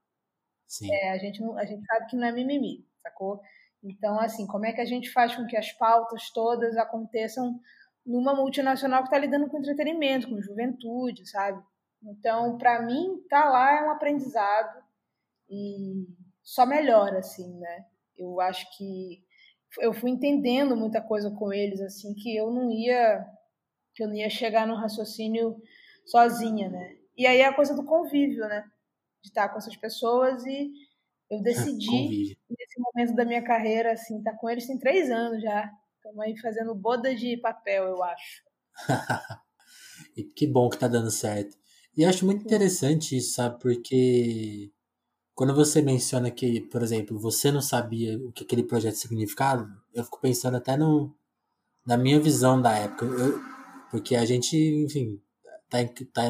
Sim. É, a gente, a gente sabe que não é mimimi, sacou? Então, assim, como é que a gente faz com que as pautas todas aconteçam numa multinacional que está lidando com entretenimento, com juventude, sabe? Então, para mim, tá lá é um aprendizado e só melhora, assim, né? Eu acho que eu fui entendendo muita coisa com eles, assim, que eu não ia que eu não ia chegar no raciocínio sozinha, né? E aí é a coisa do convívio, né? De estar com essas pessoas e eu decidi, nesse momento da minha carreira, assim, estar tá com eles tem três anos já. Estamos aí fazendo boda de papel, eu acho. e que bom que tá dando certo. E eu acho muito interessante isso, sabe? Porque quando você menciona que, por exemplo, você não sabia o que aquele projeto significava, eu fico pensando até no, na minha visão da época. Eu, porque a gente, enfim, tá em, tá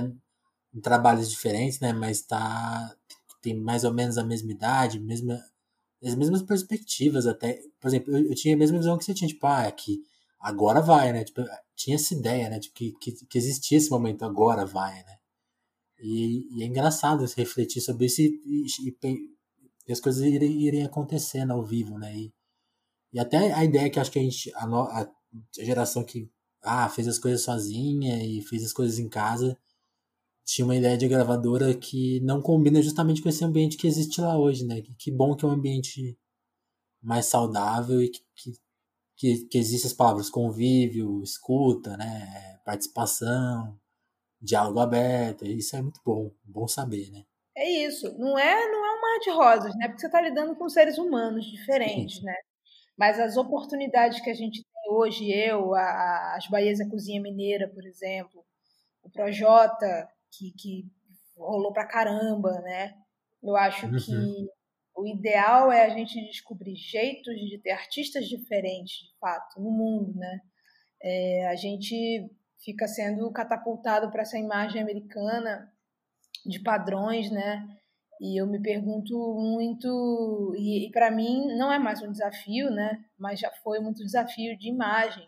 em trabalhos diferentes, né? Mas tá, tem mais ou menos a mesma idade, mesma, as mesmas perspectivas até. Por exemplo, eu, eu tinha a mesma visão que você tinha, tipo, ah, aqui, agora vai, né? Tipo, tinha essa ideia, né? Tipo, que, que, que existia esse momento, agora vai, né? E, e, é engraçado refletir sobre isso e, e, e as coisas irem, irem, acontecendo ao vivo, né? E, e até a ideia que acho que a gente, a, no, a geração que ah, fez as coisas sozinha e fez as coisas em casa, tinha uma ideia de gravadora que não combina justamente com esse ambiente que existe lá hoje, né? Que, bom que é um ambiente mais saudável e que, que, que, que existe as palavras convívio, escuta, né? Participação, diálogo aberto, isso é muito bom, bom saber, né? É isso, não é, não é um mar de rosas, né? Porque você está lidando com seres humanos diferentes, Sim. né? Mas as oportunidades que a gente tem hoje, eu, a, as Bahias da Cozinha Mineira, por exemplo, o Projota, que, que rolou pra caramba, né? Eu acho uhum. que o ideal é a gente descobrir jeitos de ter artistas diferentes, de fato, no mundo, né? É, a gente fica sendo catapultado para essa imagem americana de padrões, né? E eu me pergunto muito, e, e para mim não é mais um desafio, né? Mas já foi muito desafio de imagem.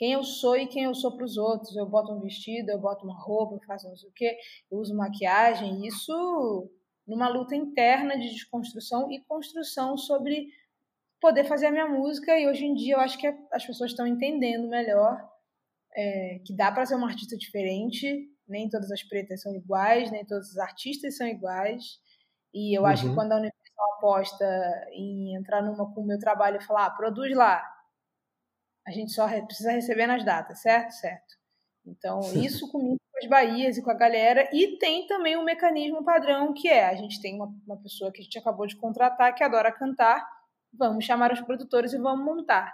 Quem eu sou e quem eu sou para os outros. Eu boto um vestido, eu boto uma roupa, eu faço não sei o quê, eu uso maquiagem. Isso numa luta interna de desconstrução e construção sobre poder fazer a minha música. E hoje em dia eu acho que as pessoas estão entendendo melhor é, que dá para ser uma artista diferente. Nem todas as pretas são iguais, nem todos os artistas são iguais. E eu uhum. acho que uhum. quando a Universal aposta em entrar numa com o meu trabalho e falar, ah, produz lá, a gente só precisa receber nas datas, certo? Certo. Então, isso comigo, com as Bahias e com a galera. E tem também um mecanismo padrão que é: a gente tem uma, uma pessoa que a gente acabou de contratar que adora cantar, vamos chamar os produtores e vamos montar.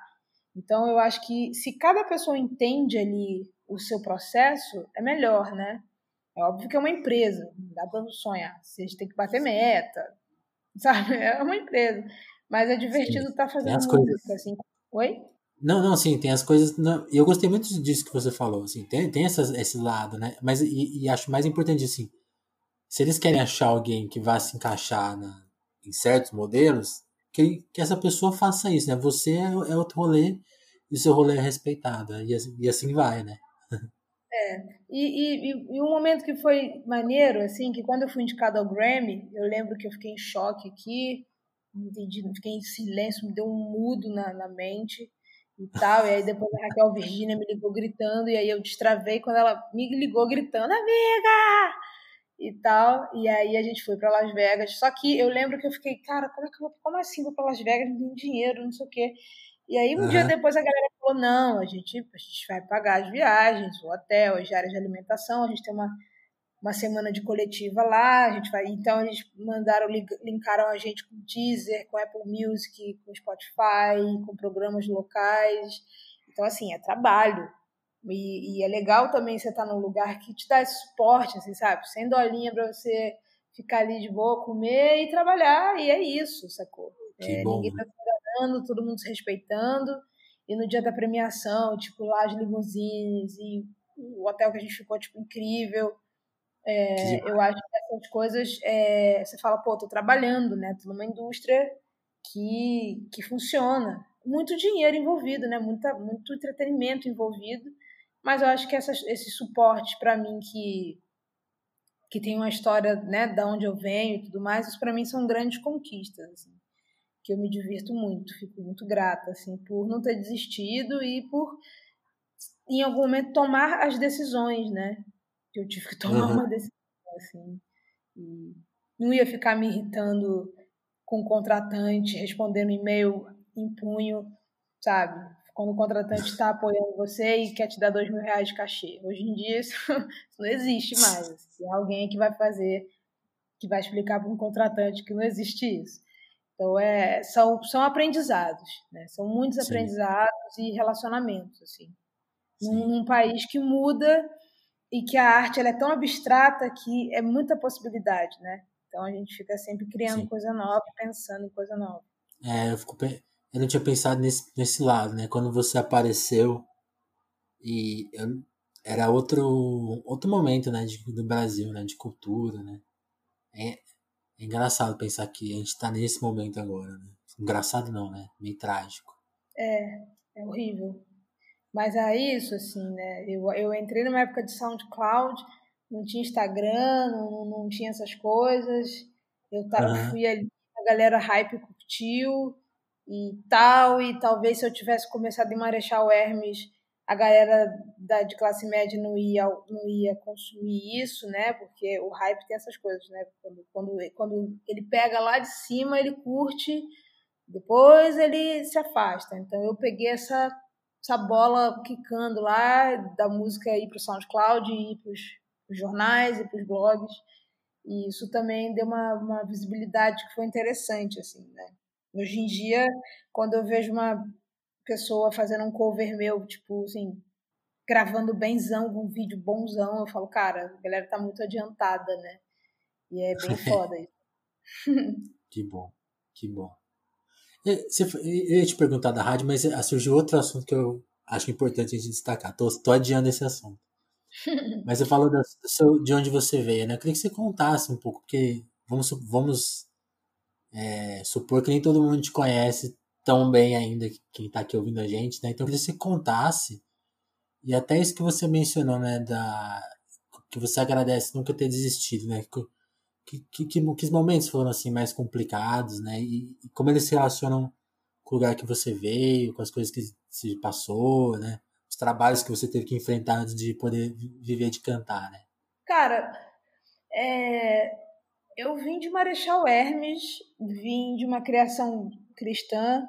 Então, eu acho que se cada pessoa entende ali o seu processo, é melhor, né? É óbvio que é uma empresa, não dá para sonhar. Vocês têm que bater meta, sabe? É uma empresa. Mas é divertido estar tá fazendo música, coisas... assim. Oi? Não, não, sim, tem as coisas. E eu gostei muito disso que você falou, assim, tem, tem essas, esse lado, né? Mas e, e, acho mais importante assim, se eles querem achar alguém que vá se encaixar na, em certos modelos, que, que essa pessoa faça isso, né? Você é, é outro rolê e seu rolê é respeitado, e, e assim vai, né? É, e, e, e, um momento que foi maneiro, assim, que quando eu fui indicado ao Grammy, eu lembro que eu fiquei em choque aqui, não entendi, fiquei em silêncio, me deu um mudo na, na mente e tal. E aí depois a Raquel Virginia me ligou gritando, e aí eu destravei quando ela me ligou gritando, amiga! E tal. E aí a gente foi para Las Vegas. Só que eu lembro que eu fiquei, cara, como é que eu vou, como assim vou para Las Vegas? Não tenho dinheiro, não sei o quê. E aí um uhum. dia depois a galera falou, não, a gente, a gente vai pagar as viagens, o hotel, as áreas de alimentação, a gente tem uma uma semana de coletiva lá, a gente vai, então eles mandaram, linkaram a gente com Deezer, com Apple Music, com Spotify, com programas locais. Então, assim, é trabalho. E, e é legal também você estar tá num lugar que te dá esse suporte, assim, sabe? Sem dolinha para você ficar ali de boa, comer e trabalhar, e é isso, sacou? É, ninguém tá se enganando, todo mundo se respeitando. E no dia da premiação, tipo, lá as limusines e o hotel que a gente ficou, tipo, incrível. É, eu acho que essas coisas, é, você fala, pô, tô trabalhando, né? Tô numa indústria que, que funciona. Muito dinheiro envolvido, né? Muita, muito entretenimento envolvido. Mas eu acho que essas, esse suporte para mim que que tem uma história, né, da onde eu venho e tudo mais, isso para mim são grandes conquistas, assim, que eu me divirto muito, fico muito grata, assim, por não ter desistido e por, em algum momento, tomar as decisões, né, que eu tive que tomar uhum. uma decisão, assim. E não ia ficar me irritando com o contratante, respondendo e-mail em punho, sabe? Quando o contratante está apoiando você e quer te dar dois mil reais de cachê. Hoje em dia isso não existe mais. Assim. É alguém que vai fazer, que vai explicar para um contratante que não existe isso. Então, é, são, são aprendizados, né? São muitos Sim. aprendizados e relacionamentos, assim. Num, num, país que muda e que a arte ela é tão abstrata que é muita possibilidade, né? Então, a gente fica sempre criando Sim. coisa nova, pensando em coisa nova. É, eu, fico, eu não tinha pensado nesse, nesse lado, né? Quando você apareceu e eu, era outro, outro momento, né? De, do Brasil, né? De cultura, né? É, é engraçado pensar que a gente está nesse momento agora, né? Engraçado não, né? Meio trágico. É, é horrível. Mas é isso, assim, né? Eu, eu entrei numa época de SoundCloud, não tinha Instagram, não, não tinha essas coisas. Eu tava, uhum. fui ali, a galera hype curtiu e tal, e talvez se eu tivesse começado em Marechal Hermes a galera da, de classe média não ia, não ia consumir isso, né? Porque o hype tem essas coisas, né? Quando, quando, quando ele pega lá de cima, ele curte, depois ele se afasta. Então eu peguei essa, essa bola quicando lá da música ir para o SoundCloud, ir para os jornais e para os blogs. E isso também deu uma, uma visibilidade que foi interessante, assim, né? Hoje em dia, quando eu vejo uma pessoa fazendo um cover meu, tipo assim, gravando benzão, um vídeo bonzão, eu falo, cara, a galera tá muito adiantada, né? E é bem foda isso. que bom, que bom. Eu ia te perguntar da rádio, mas ah, surgiu outro assunto que eu acho importante a gente destacar. Tô, tô adiando esse assunto. Mas você falou seu, de onde você veio, né? Eu queria que você contasse um pouco, porque vamos, vamos é, supor que nem todo mundo te conhece tão bem ainda quem está aqui ouvindo a gente, né? Então eu queria que você contasse, e até isso que você mencionou, né? Da, que você agradece nunca ter desistido, né? Que, que, que, momentos foram assim mais complicados, né? E, e, como eles se relacionam com o lugar que você veio, com as coisas que se passou, né? Os trabalhos que você teve que enfrentar antes de poder viver de cantar, né? Cara, é, eu vim de Marechal Hermes, vim de uma criação cristã,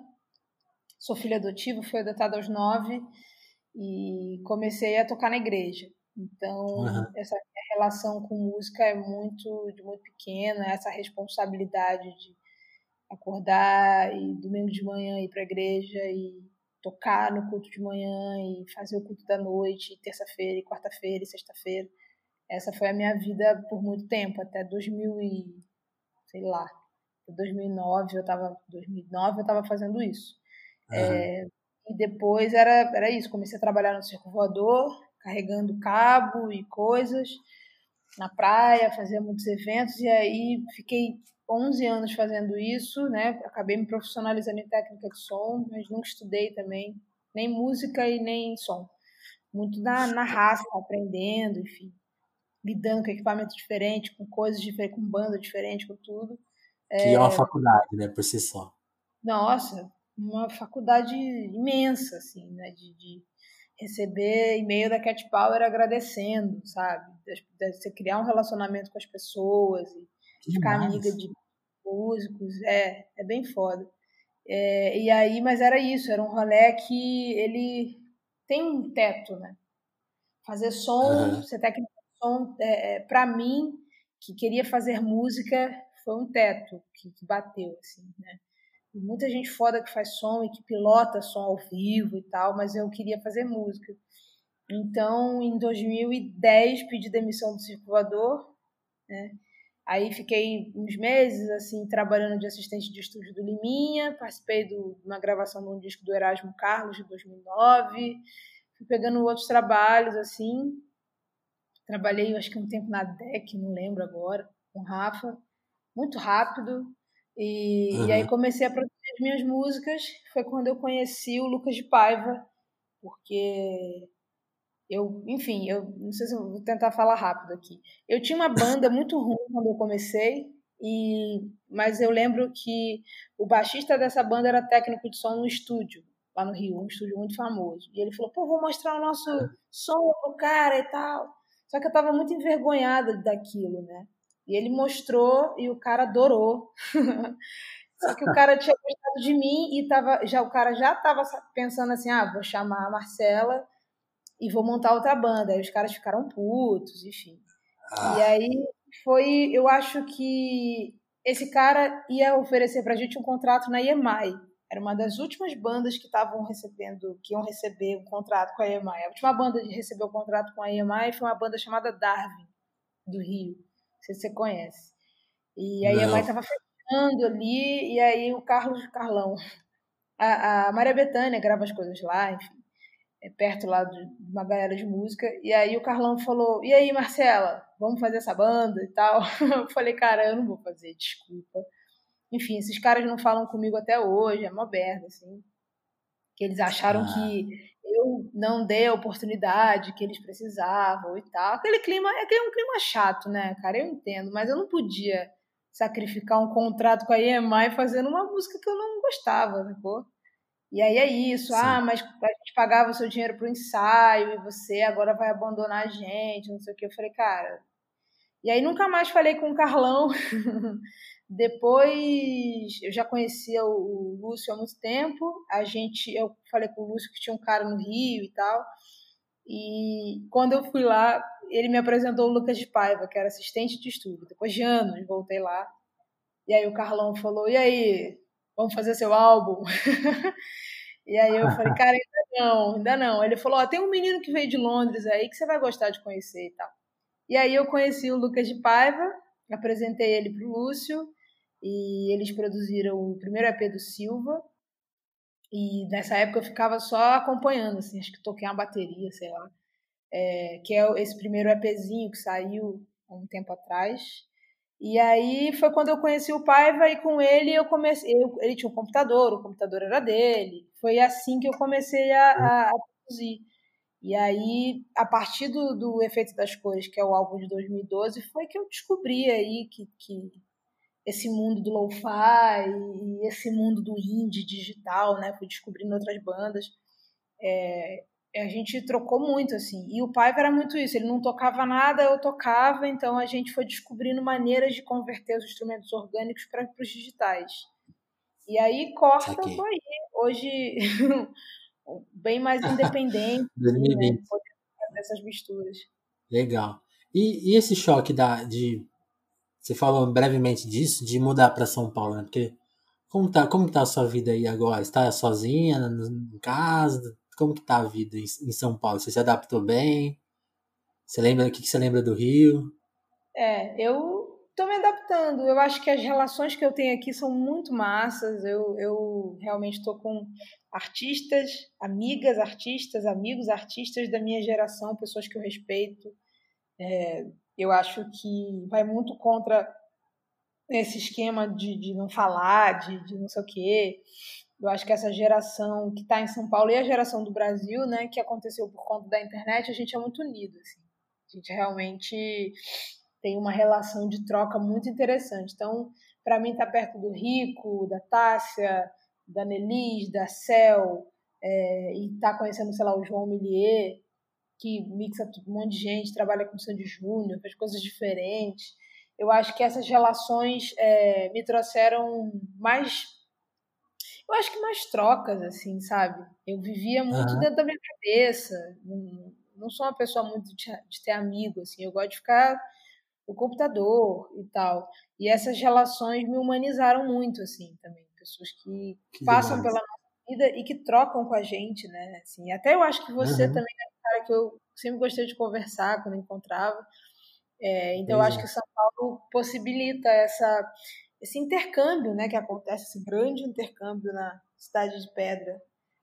Sou filha adotiva, fui adotada aos nove e comecei a tocar na igreja. Então, uhum. essa relação com música é muito de muito pequena, essa responsabilidade de acordar e domingo de manhã ir para a igreja e tocar no culto de manhã e fazer o culto da noite, terça-feira e quarta-feira e sexta-feira. Essa foi a minha vida por muito tempo, até 2000 e sei lá, 2009 eu estava 2009 eu estava fazendo isso. Uhum. É, e depois era, era isso, comecei a trabalhar no circo voador, carregando cabo e coisas, na praia, fazia muitos eventos, e aí fiquei 11 anos fazendo isso, né? Acabei me profissionalizando em técnica de som, mas nunca estudei também, nem música e nem som. Muito na, na raça, aprendendo, enfim, lidando com equipamento diferente, com coisas diferentes, com banda diferente, com tudo. Que é, é uma faculdade, né, por si só. Nossa, uma faculdade imensa, assim, né? De, de receber e-mail da Cat Power agradecendo, sabe? Você criar um relacionamento com as pessoas e que ficar demais. amiga de músicos. É, é bem foda. É, e aí, mas era isso, era um rolê que ele tem um teto, né? Fazer som, uhum. ser técnico de som, é, é, para mim, que queria fazer música, foi um teto que, que bateu, assim, né? Muita gente foda que faz som e que pilota som ao vivo e tal, mas eu queria fazer música. Então, em 2010, pedi demissão do circulador, né? Aí fiquei uns meses assim trabalhando de assistente de estúdio do Liminha, participei de uma gravação de um disco do Erasmo Carlos de 2009, fui pegando outros trabalhos assim. Trabalhei acho que um tempo na DEC, não lembro agora, com o Rafa, muito rápido. E, uhum. e aí comecei a produzir as minhas músicas. Foi quando eu conheci o Lucas de Paiva, porque eu, enfim, eu não sei se eu vou tentar falar rápido aqui. Eu tinha uma banda muito ruim quando eu comecei, e mas eu lembro que o baixista dessa banda era técnico de som no estúdio lá no Rio, um estúdio muito famoso. E ele falou: "Pô, vou mostrar o nosso som pro cara e tal". Só que eu estava muito envergonhada daquilo, né? E ele mostrou e o cara adorou. Só que o cara tinha gostado de mim e tava, já, o cara já estava pensando assim: ah, vou chamar a Marcela e vou montar outra banda. Aí os caras ficaram putos, enfim. Ah. E aí foi, eu acho que esse cara ia oferecer pra gente um contrato na EMI. Era uma das últimas bandas que estavam recebendo, que iam receber um contrato com a EMI. A última banda de receber o um contrato com a EMI foi uma banda chamada Darwin, do Rio. Não sei se você conhece. E a EMI estava fechando ali, e aí o Carlos Carlão, a, a Maria Bethânia grava as coisas lá, enfim é perto lá de uma galera de música. E aí o Carlão falou: E aí, Marcela, vamos fazer essa banda e tal? Eu falei: Cara, eu não vou fazer, desculpa. Enfim, esses caras não falam comigo até hoje, é uma merda, assim. Que eles acharam ah. que eu não dei a oportunidade que eles precisavam e tal. Aquele clima, é aquele um clima chato, né, cara? Eu entendo, mas eu não podia sacrificar um contrato com a EMI fazendo uma música que eu não gostava, pô? E aí é isso, Sim. ah, mas a gente pagava o seu dinheiro pro ensaio e você agora vai abandonar a gente, não sei o que. Eu falei, cara. E aí nunca mais falei com o Carlão. Depois eu já conhecia o Lúcio há muito tempo. A gente, eu falei com o Lúcio que tinha um cara no Rio e tal. E quando eu fui lá, ele me apresentou o Lucas de Paiva, que era assistente de estudo. Depois de anos, voltei lá. E aí o Carlão falou: "E aí, vamos fazer seu álbum. e aí eu falei, cara, ainda não, ainda não. Ele falou, ó, tem um menino que veio de Londres aí que você vai gostar de conhecer e tal. E aí eu conheci o Lucas de Paiva, apresentei ele pro Lúcio, e eles produziram o primeiro EP do Silva. E nessa época eu ficava só acompanhando, assim, acho que toquei uma bateria, sei lá. É, que é esse primeiro EPzinho que saiu há um tempo atrás. E aí foi quando eu conheci o Paiva e com ele eu comecei. Eu, ele tinha um computador, o computador era dele. Foi assim que eu comecei a, a, produzir. E aí, a partir do, do Efeito das Cores, que é o álbum de 2012, foi que eu descobri aí que, que esse mundo do lo-fi e esse mundo do indie digital, né? Fui descobrindo outras bandas. É, a gente trocou muito, assim. E o Paiva era muito isso, ele não tocava nada, eu tocava, então a gente foi descobrindo maneiras de converter os instrumentos orgânicos para os digitais. E aí corta foi aí. Hoje, bem mais independente, 2020. né, essas misturas. Legal. E, e esse choque da, de. Você falou brevemente disso, de mudar para São Paulo, né? Porque como tá, como tá a sua vida aí agora? Está sozinha, em casa? como que tá a vida em, em São Paulo? Você se adaptou bem? Você lembra o que, que você lembra do Rio? É, eu tô me adaptando. Eu acho que as relações que eu tenho aqui são muito massas. Eu, eu realmente estou com artistas, amigas artistas, amigos artistas da minha geração, pessoas que eu respeito. É, eu acho que vai muito contra esse esquema de, de não falar, de, de não sei o quê. Eu acho que essa geração que está em São Paulo e a geração do Brasil, né, que aconteceu por conta da internet, a gente é muito unido. Assim. A gente realmente tem uma relação de troca muito interessante. Então, para mim, estar tá perto do Rico, da Tássia, da Nelis, da Cel, é, e estar tá conhecendo, sei lá, o João Millier, que mixa um monte de gente, trabalha com o Sandy Júnior, faz coisas diferentes. Eu acho que essas relações é, me trouxeram mais eu acho que mais trocas, assim, sabe? Eu vivia muito uhum. dentro da minha cabeça. Não, não sou uma pessoa muito de, de, ter amigo, assim. Eu gosto de ficar no computador e tal. E essas relações me humanizaram muito, assim, também. Pessoas que, que passam demais. pela nossa vida e que trocam com a gente, né? Assim, até eu acho que você uhum. também é um cara que eu sempre gostei de conversar quando encontrava. É, então, eu acho que São Paulo possibilita essa esse intercâmbio, né, que acontece, esse grande intercâmbio na cidade de Pedra,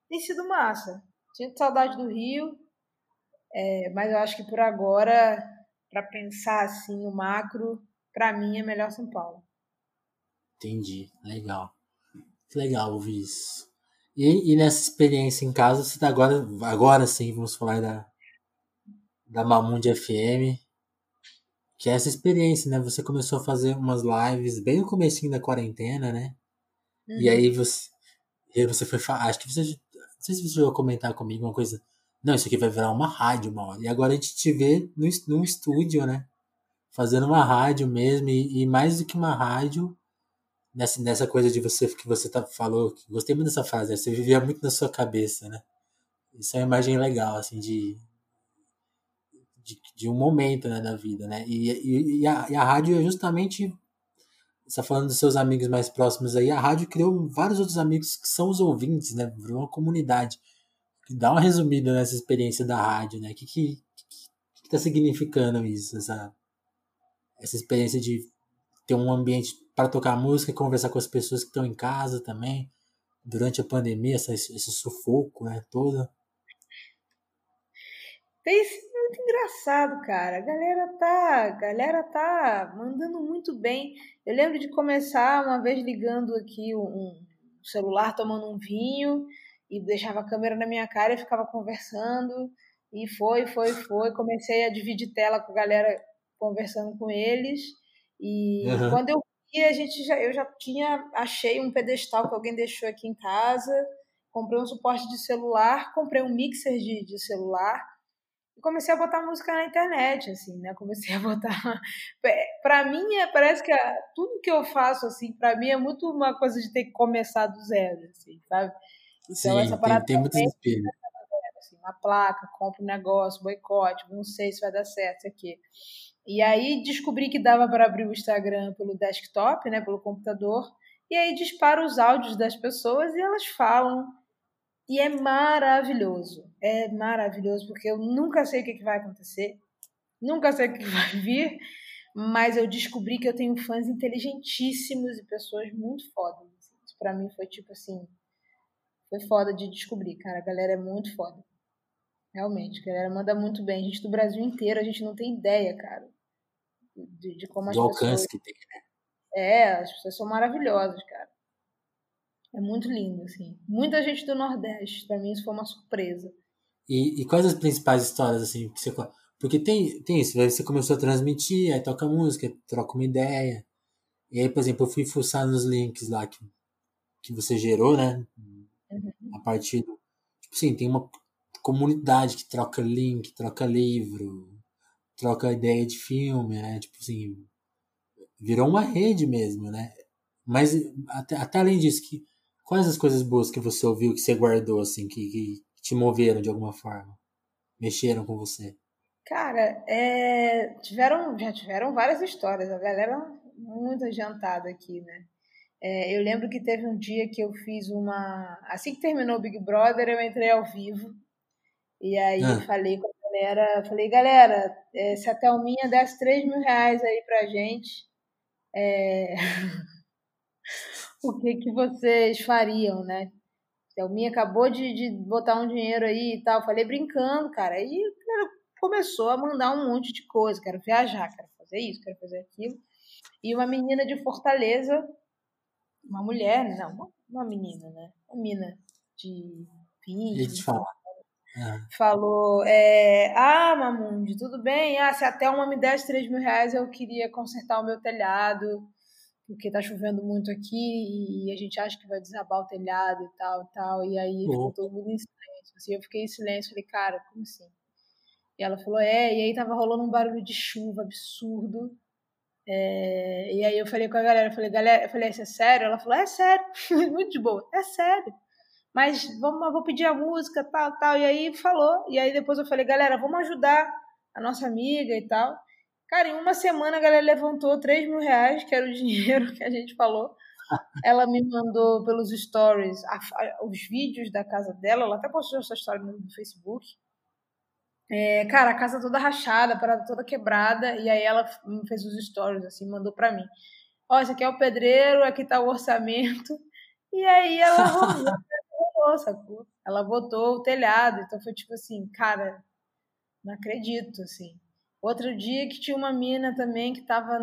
tem sido massa. Tinha saudade do Rio, é, mas eu acho que por agora, para pensar assim no macro, para mim é melhor São Paulo. Entendi, legal. Que legal ouvir isso. E, e nessa experiência em casa, você tá agora, agora sim, vamos falar da, da Mamundi FM, que é essa experiência, né? Você começou a fazer umas lives bem no comecinho da quarentena, né? Uhum. E aí você, e você foi acho que você, não sei se você vai comentar comigo uma coisa, não, isso aqui vai virar uma rádio uma hora. E agora a gente te vê no, num estúdio, né? Fazendo uma rádio mesmo, e, e mais do que uma rádio, nessa, nessa coisa de você que você tá, falou, gostei muito dessa frase, né? você vivia muito na sua cabeça, né? Isso é uma imagem legal, assim, de, de, de um momento né, da vida, né? E, e, e, a, e a rádio é justamente você está falando dos seus amigos mais próximos aí, a rádio criou vários outros amigos que são os ouvintes, né? Virou uma comunidade. Dá uma resumida nessa experiência da rádio, né? O que, que, que, tá significando isso? Essa, essa experiência de ter um ambiente para tocar música e conversar com as pessoas que estão em casa também, durante a pandemia, essa, esse sufoco né, todo. Tem sido muito engraçado, cara. A galera tá, a galera tá mandando muito bem. Eu lembro de começar uma vez ligando aqui um celular, tomando um vinho e deixava a câmera na minha cara e ficava conversando. E foi, foi, foi. Comecei a dividir tela com a galera conversando com eles. E uhum. quando eu vi, a gente já, eu já tinha, achei um pedestal que alguém deixou aqui em casa, comprei um suporte de celular, comprei um mixer de, de celular e comecei a botar música na internet, assim, né? Comecei a botar. Para mim, é, parece que tudo que eu faço, assim, para mim é muito uma coisa de ter que começar do zero, assim, sabe? Então, Sim, essa parada tem, tem muito. Assim, uma placa, compro um negócio, boicote, não sei se vai dar certo isso aqui. E aí descobri que dava para abrir o Instagram pelo desktop, né, pelo computador, e aí disparo os áudios das pessoas e elas falam. E é maravilhoso. É maravilhoso, porque eu nunca sei o que, vai acontecer, nunca sei o que vai vir, mas eu descobri que eu tenho fãs inteligentíssimos e pessoas muito fodas. Isso pra mim foi tipo assim. Foi foda de descobrir, cara. A galera é muito foda. Realmente, a galera manda muito bem. A gente do Brasil inteiro, a gente não tem ideia, cara de, de como as Do pessoas... alcance que tem, né? É, as pessoas são maravilhosas, cara. É muito lindo, assim. Muita gente do Nordeste, pra mim isso foi uma surpresa. E, e quais as principais histórias, assim, que você... Porque tem, tem isso, você começou a transmitir, aí toca música, troca uma ideia. E aí, por exemplo, eu fui fuçar nos links lá que, que você gerou, né? Uhum. A partir do... Tipo assim, tem uma comunidade que troca link, troca livro, troca ideia de filme, né? Tipo assim, virou uma rede mesmo, né? Mas até, até além disso, que, quais as coisas boas que você ouviu, que você guardou, assim, que, que te moveram de alguma forma? Mexeram com você? Cara, é, tiveram, já tiveram várias histórias. A galera muito adiantada aqui, né? É, eu lembro que teve um dia que eu fiz uma. Assim que terminou o Big Brother, eu entrei ao vivo. E aí ah. falei com galera, falei, galera, é, se a Thelminha desse 3 mil reais aí pra gente, é... o que que vocês fariam, né? Thelminha acabou de, de botar um dinheiro aí e tal. Falei brincando, cara. Cara, começou a mandar um monte de coisa. Quero viajar, quero fazer isso, quero fazer aquilo. E uma menina de Fortaleza, uma mulher, não, uma menina, né? Uma menina de 20, é. Falou, é, ah, Mamundi, tudo bem? Ah, se até uma me desse 3 mil reais, eu queria consertar o meu telhado, porque tá chovendo muito aqui e a gente acha que vai desabar o telhado e tal e tal. E aí ficou todo mundo em silêncio. Assim, eu fiquei em silêncio, falei, cara, como assim? E ela falou, é, e aí tava rolando um barulho de chuva absurdo. É, e aí eu falei com a galera, eu falei, galera, eu falei, isso é sério? Ela falou, é sério, muito de boa, é sério mas vamos, vou pedir a música, tal, tal. E aí falou. E aí depois eu falei, galera, vamos ajudar a nossa amiga e tal. Cara, em uma semana a galera levantou 3 mil reais, que era o dinheiro que a gente falou. Ela me mandou pelos stories a, a, os vídeos da casa dela. Ela até postou essa história no, no Facebook. É, cara, a casa toda rachada, a parada toda quebrada. E aí ela fez os stories, assim, mandou pra mim. Ó, esse aqui é o pedreiro, aqui tá o orçamento. E aí ela votou, sacou? Ela votou o telhado, então foi tipo assim, cara, não acredito, assim. Outro dia que tinha uma mina também que tava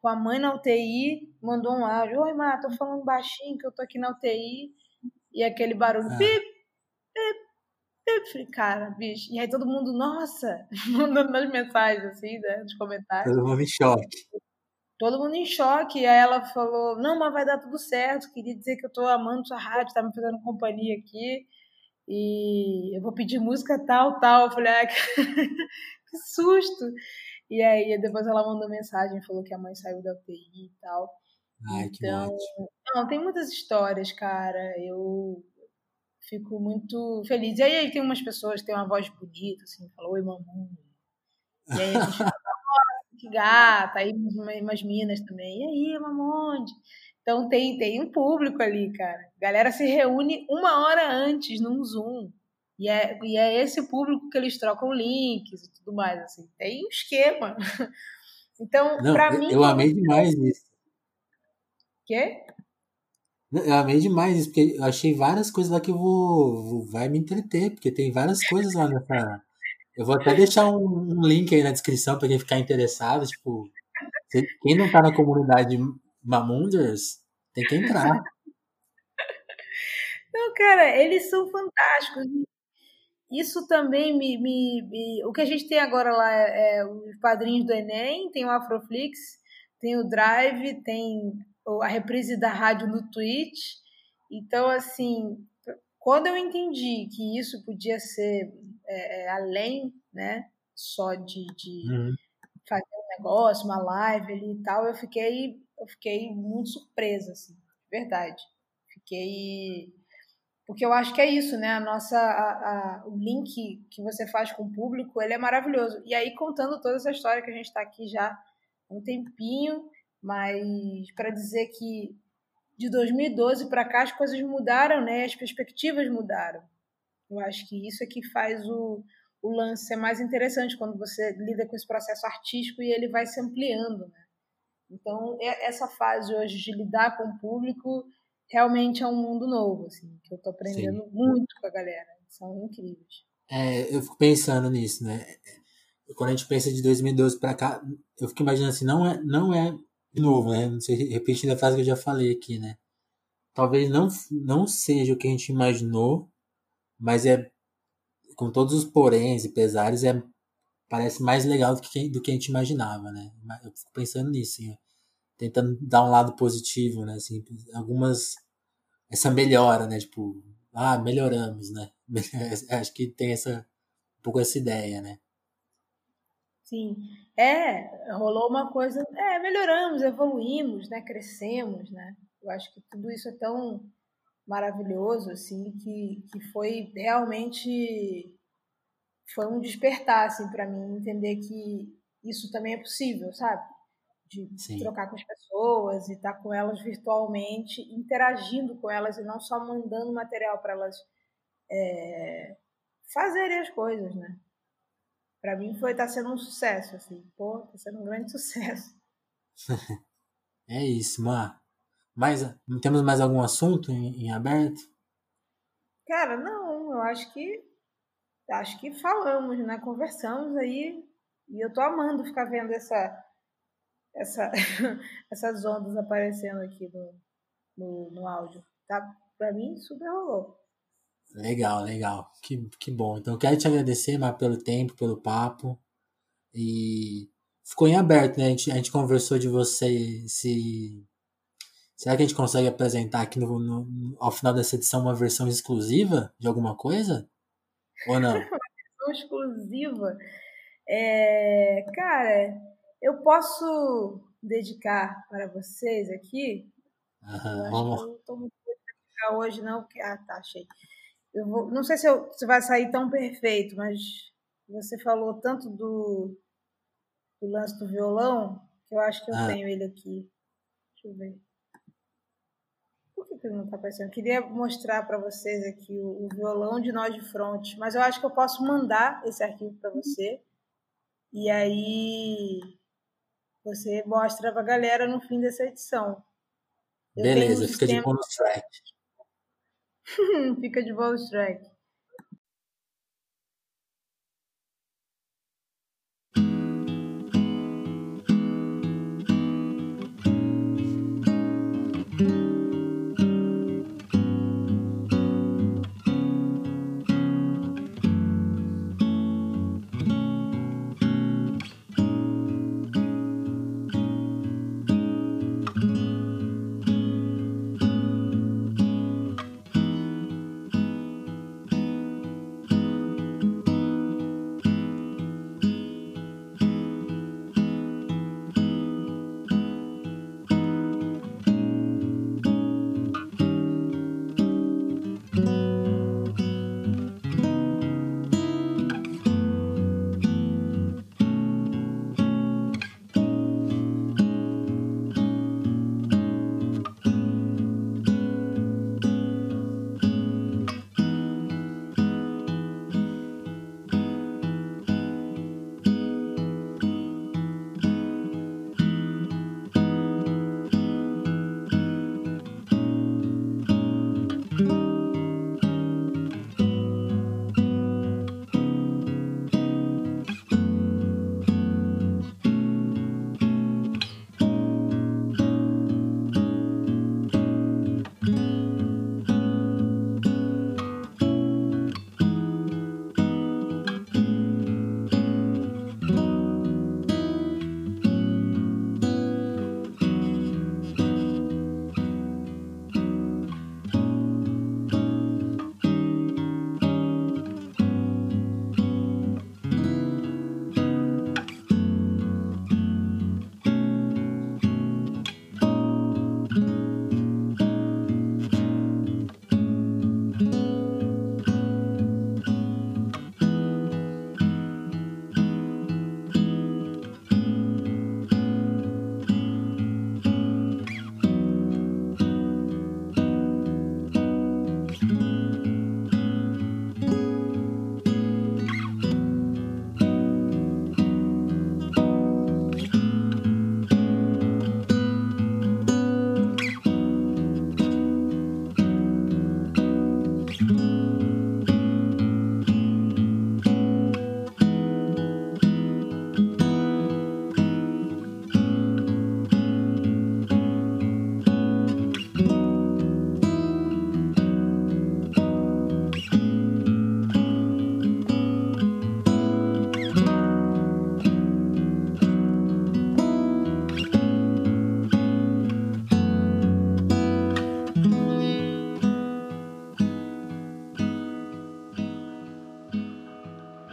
com a mãe na UTI, mandou um áudio, oi, Má, tô falando baixinho que eu tô aqui na UTI, e aquele barulho, ah. pip, pip, pip, falei, cara, bicho, e aí todo mundo, nossa, mandando as mensagens, assim, né, nos comentários. Todo mundo em choque todo mundo em choque. E aí ela falou: Não, mas vai dar tudo certo. Queria dizer que eu tô amando sua rádio, tá me fazendo companhia aqui. E eu vou pedir música tal, tal. Eu falei: ah, que susto. E aí depois ela mandou mensagem, falou que a mãe saiu da UTI e tal. Ai, que então, ótimo. Não, tem muitas histórias, cara. Eu fico muito feliz. E aí tem umas pessoas que têm uma voz bonita, assim, falam, oi, mamãe. E aí a gente fala, que gata, aí umas minas também, e aí, Mamonde? Então tem, tem um público ali, cara. A galera se reúne uma hora antes num Zoom. E é, e é esse público que eles trocam links e tudo mais, assim. Tem um esquema. Então, para mim. Eu amei demais isso. Quê? Eu amei demais isso, porque eu achei várias coisas lá que eu vou, vou vai me entreter, porque tem várias coisas lá nessa. Eu vou até deixar um, um link aí na descrição para quem ficar interessado. Tipo, quem não tá na comunidade Mamunders, tem que entrar. Não, cara, eles são fantásticos. Isso também me, me, me, O que a gente tem agora lá é, é os padrinhos do Enem, tem o Afroflix, tem o Drive, tem a reprise da rádio no Twitch. Então, assim, quando eu entendi que isso podia ser é, é, além, né, só de, de uhum. fazer um negócio, uma live ali e tal, eu fiquei, eu fiquei muito surpresa, assim, verdade. Fiquei porque eu acho que é isso, né? A nossa, a, a, o link que você faz com o público, ele é maravilhoso. E aí contando toda essa história que a gente está aqui já há um tempinho, mas para dizer que de 2012 para cá as coisas mudaram, né? As perspectivas mudaram. Eu acho que isso é que faz o, o lance ser mais interessante quando você lida com esse processo artístico e ele vai se ampliando, né? Então, é, essa fase hoje de lidar com o público realmente é um mundo novo, assim, que eu tô aprendendo Sim. muito com a galera. São incríveis. É, eu fico pensando nisso, né? Quando a gente pensa de 2012 para cá, eu fico imaginando assim, não é, não é de novo, né? Não sei, repetindo a frase que eu já falei aqui, né? Talvez não, não seja o que a gente imaginou, mas é com todos os poréns e pesares, é, parece mais legal do que, do que a gente imaginava, né? Eu fico pensando nisso, assim, tentando dar um lado positivo, né? Assim, algumas essa melhora, né? Tipo, ah, melhoramos, né? Acho que tem essa um pouco essa ideia, né? Sim. É, rolou uma coisa, é, melhoramos, evoluímos, né? Crescemos, né? Eu acho que tudo isso é tão maravilhoso, assim, que, que foi realmente foi um despertar, assim, para mim, entender que isso também é possível, sabe? De Sim. trocar com as pessoas e estar tá com elas virtualmente, interagindo com elas e não só mandando material para elas é, fazerem as coisas, né? Para mim foi tá sendo um sucesso, assim, pô, tá sendo um grande sucesso. é isso, Mar. Mais, temos mais algum assunto em, em aberto? Cara, não, eu acho que acho que falamos, né? Conversamos aí e eu tô amando ficar vendo essa essa essas ondas aparecendo aqui no, no, no áudio. Tá para mim super rolou. Legal, legal. Que, que bom. Então, quero te agradecer, Mar, pelo tempo, pelo papo. E ficou em aberto, né? A gente, a gente conversou de você se Será que a gente consegue apresentar aqui no, no, ao final dessa edição uma versão exclusiva de alguma coisa? Ou não? uma versão exclusiva? É, cara, eu posso dedicar para vocês aqui. Uhum, vamos. eu não estou muito dedicar hoje, não. Ah, tá, achei. Eu vou, não sei se, eu, se vai sair tão perfeito, mas você falou tanto do, do lance do violão que eu acho que eu ah. tenho ele aqui. Deixa eu ver que não está aparecendo? Eu queria mostrar para vocês aqui o, o, violão de nó de fronte, mas eu acho que eu posso mandar esse arquivo para você e aí você mostra para a galera no fim dessa edição. Eu Beleza, um fica de bonus track. fica de bonus track.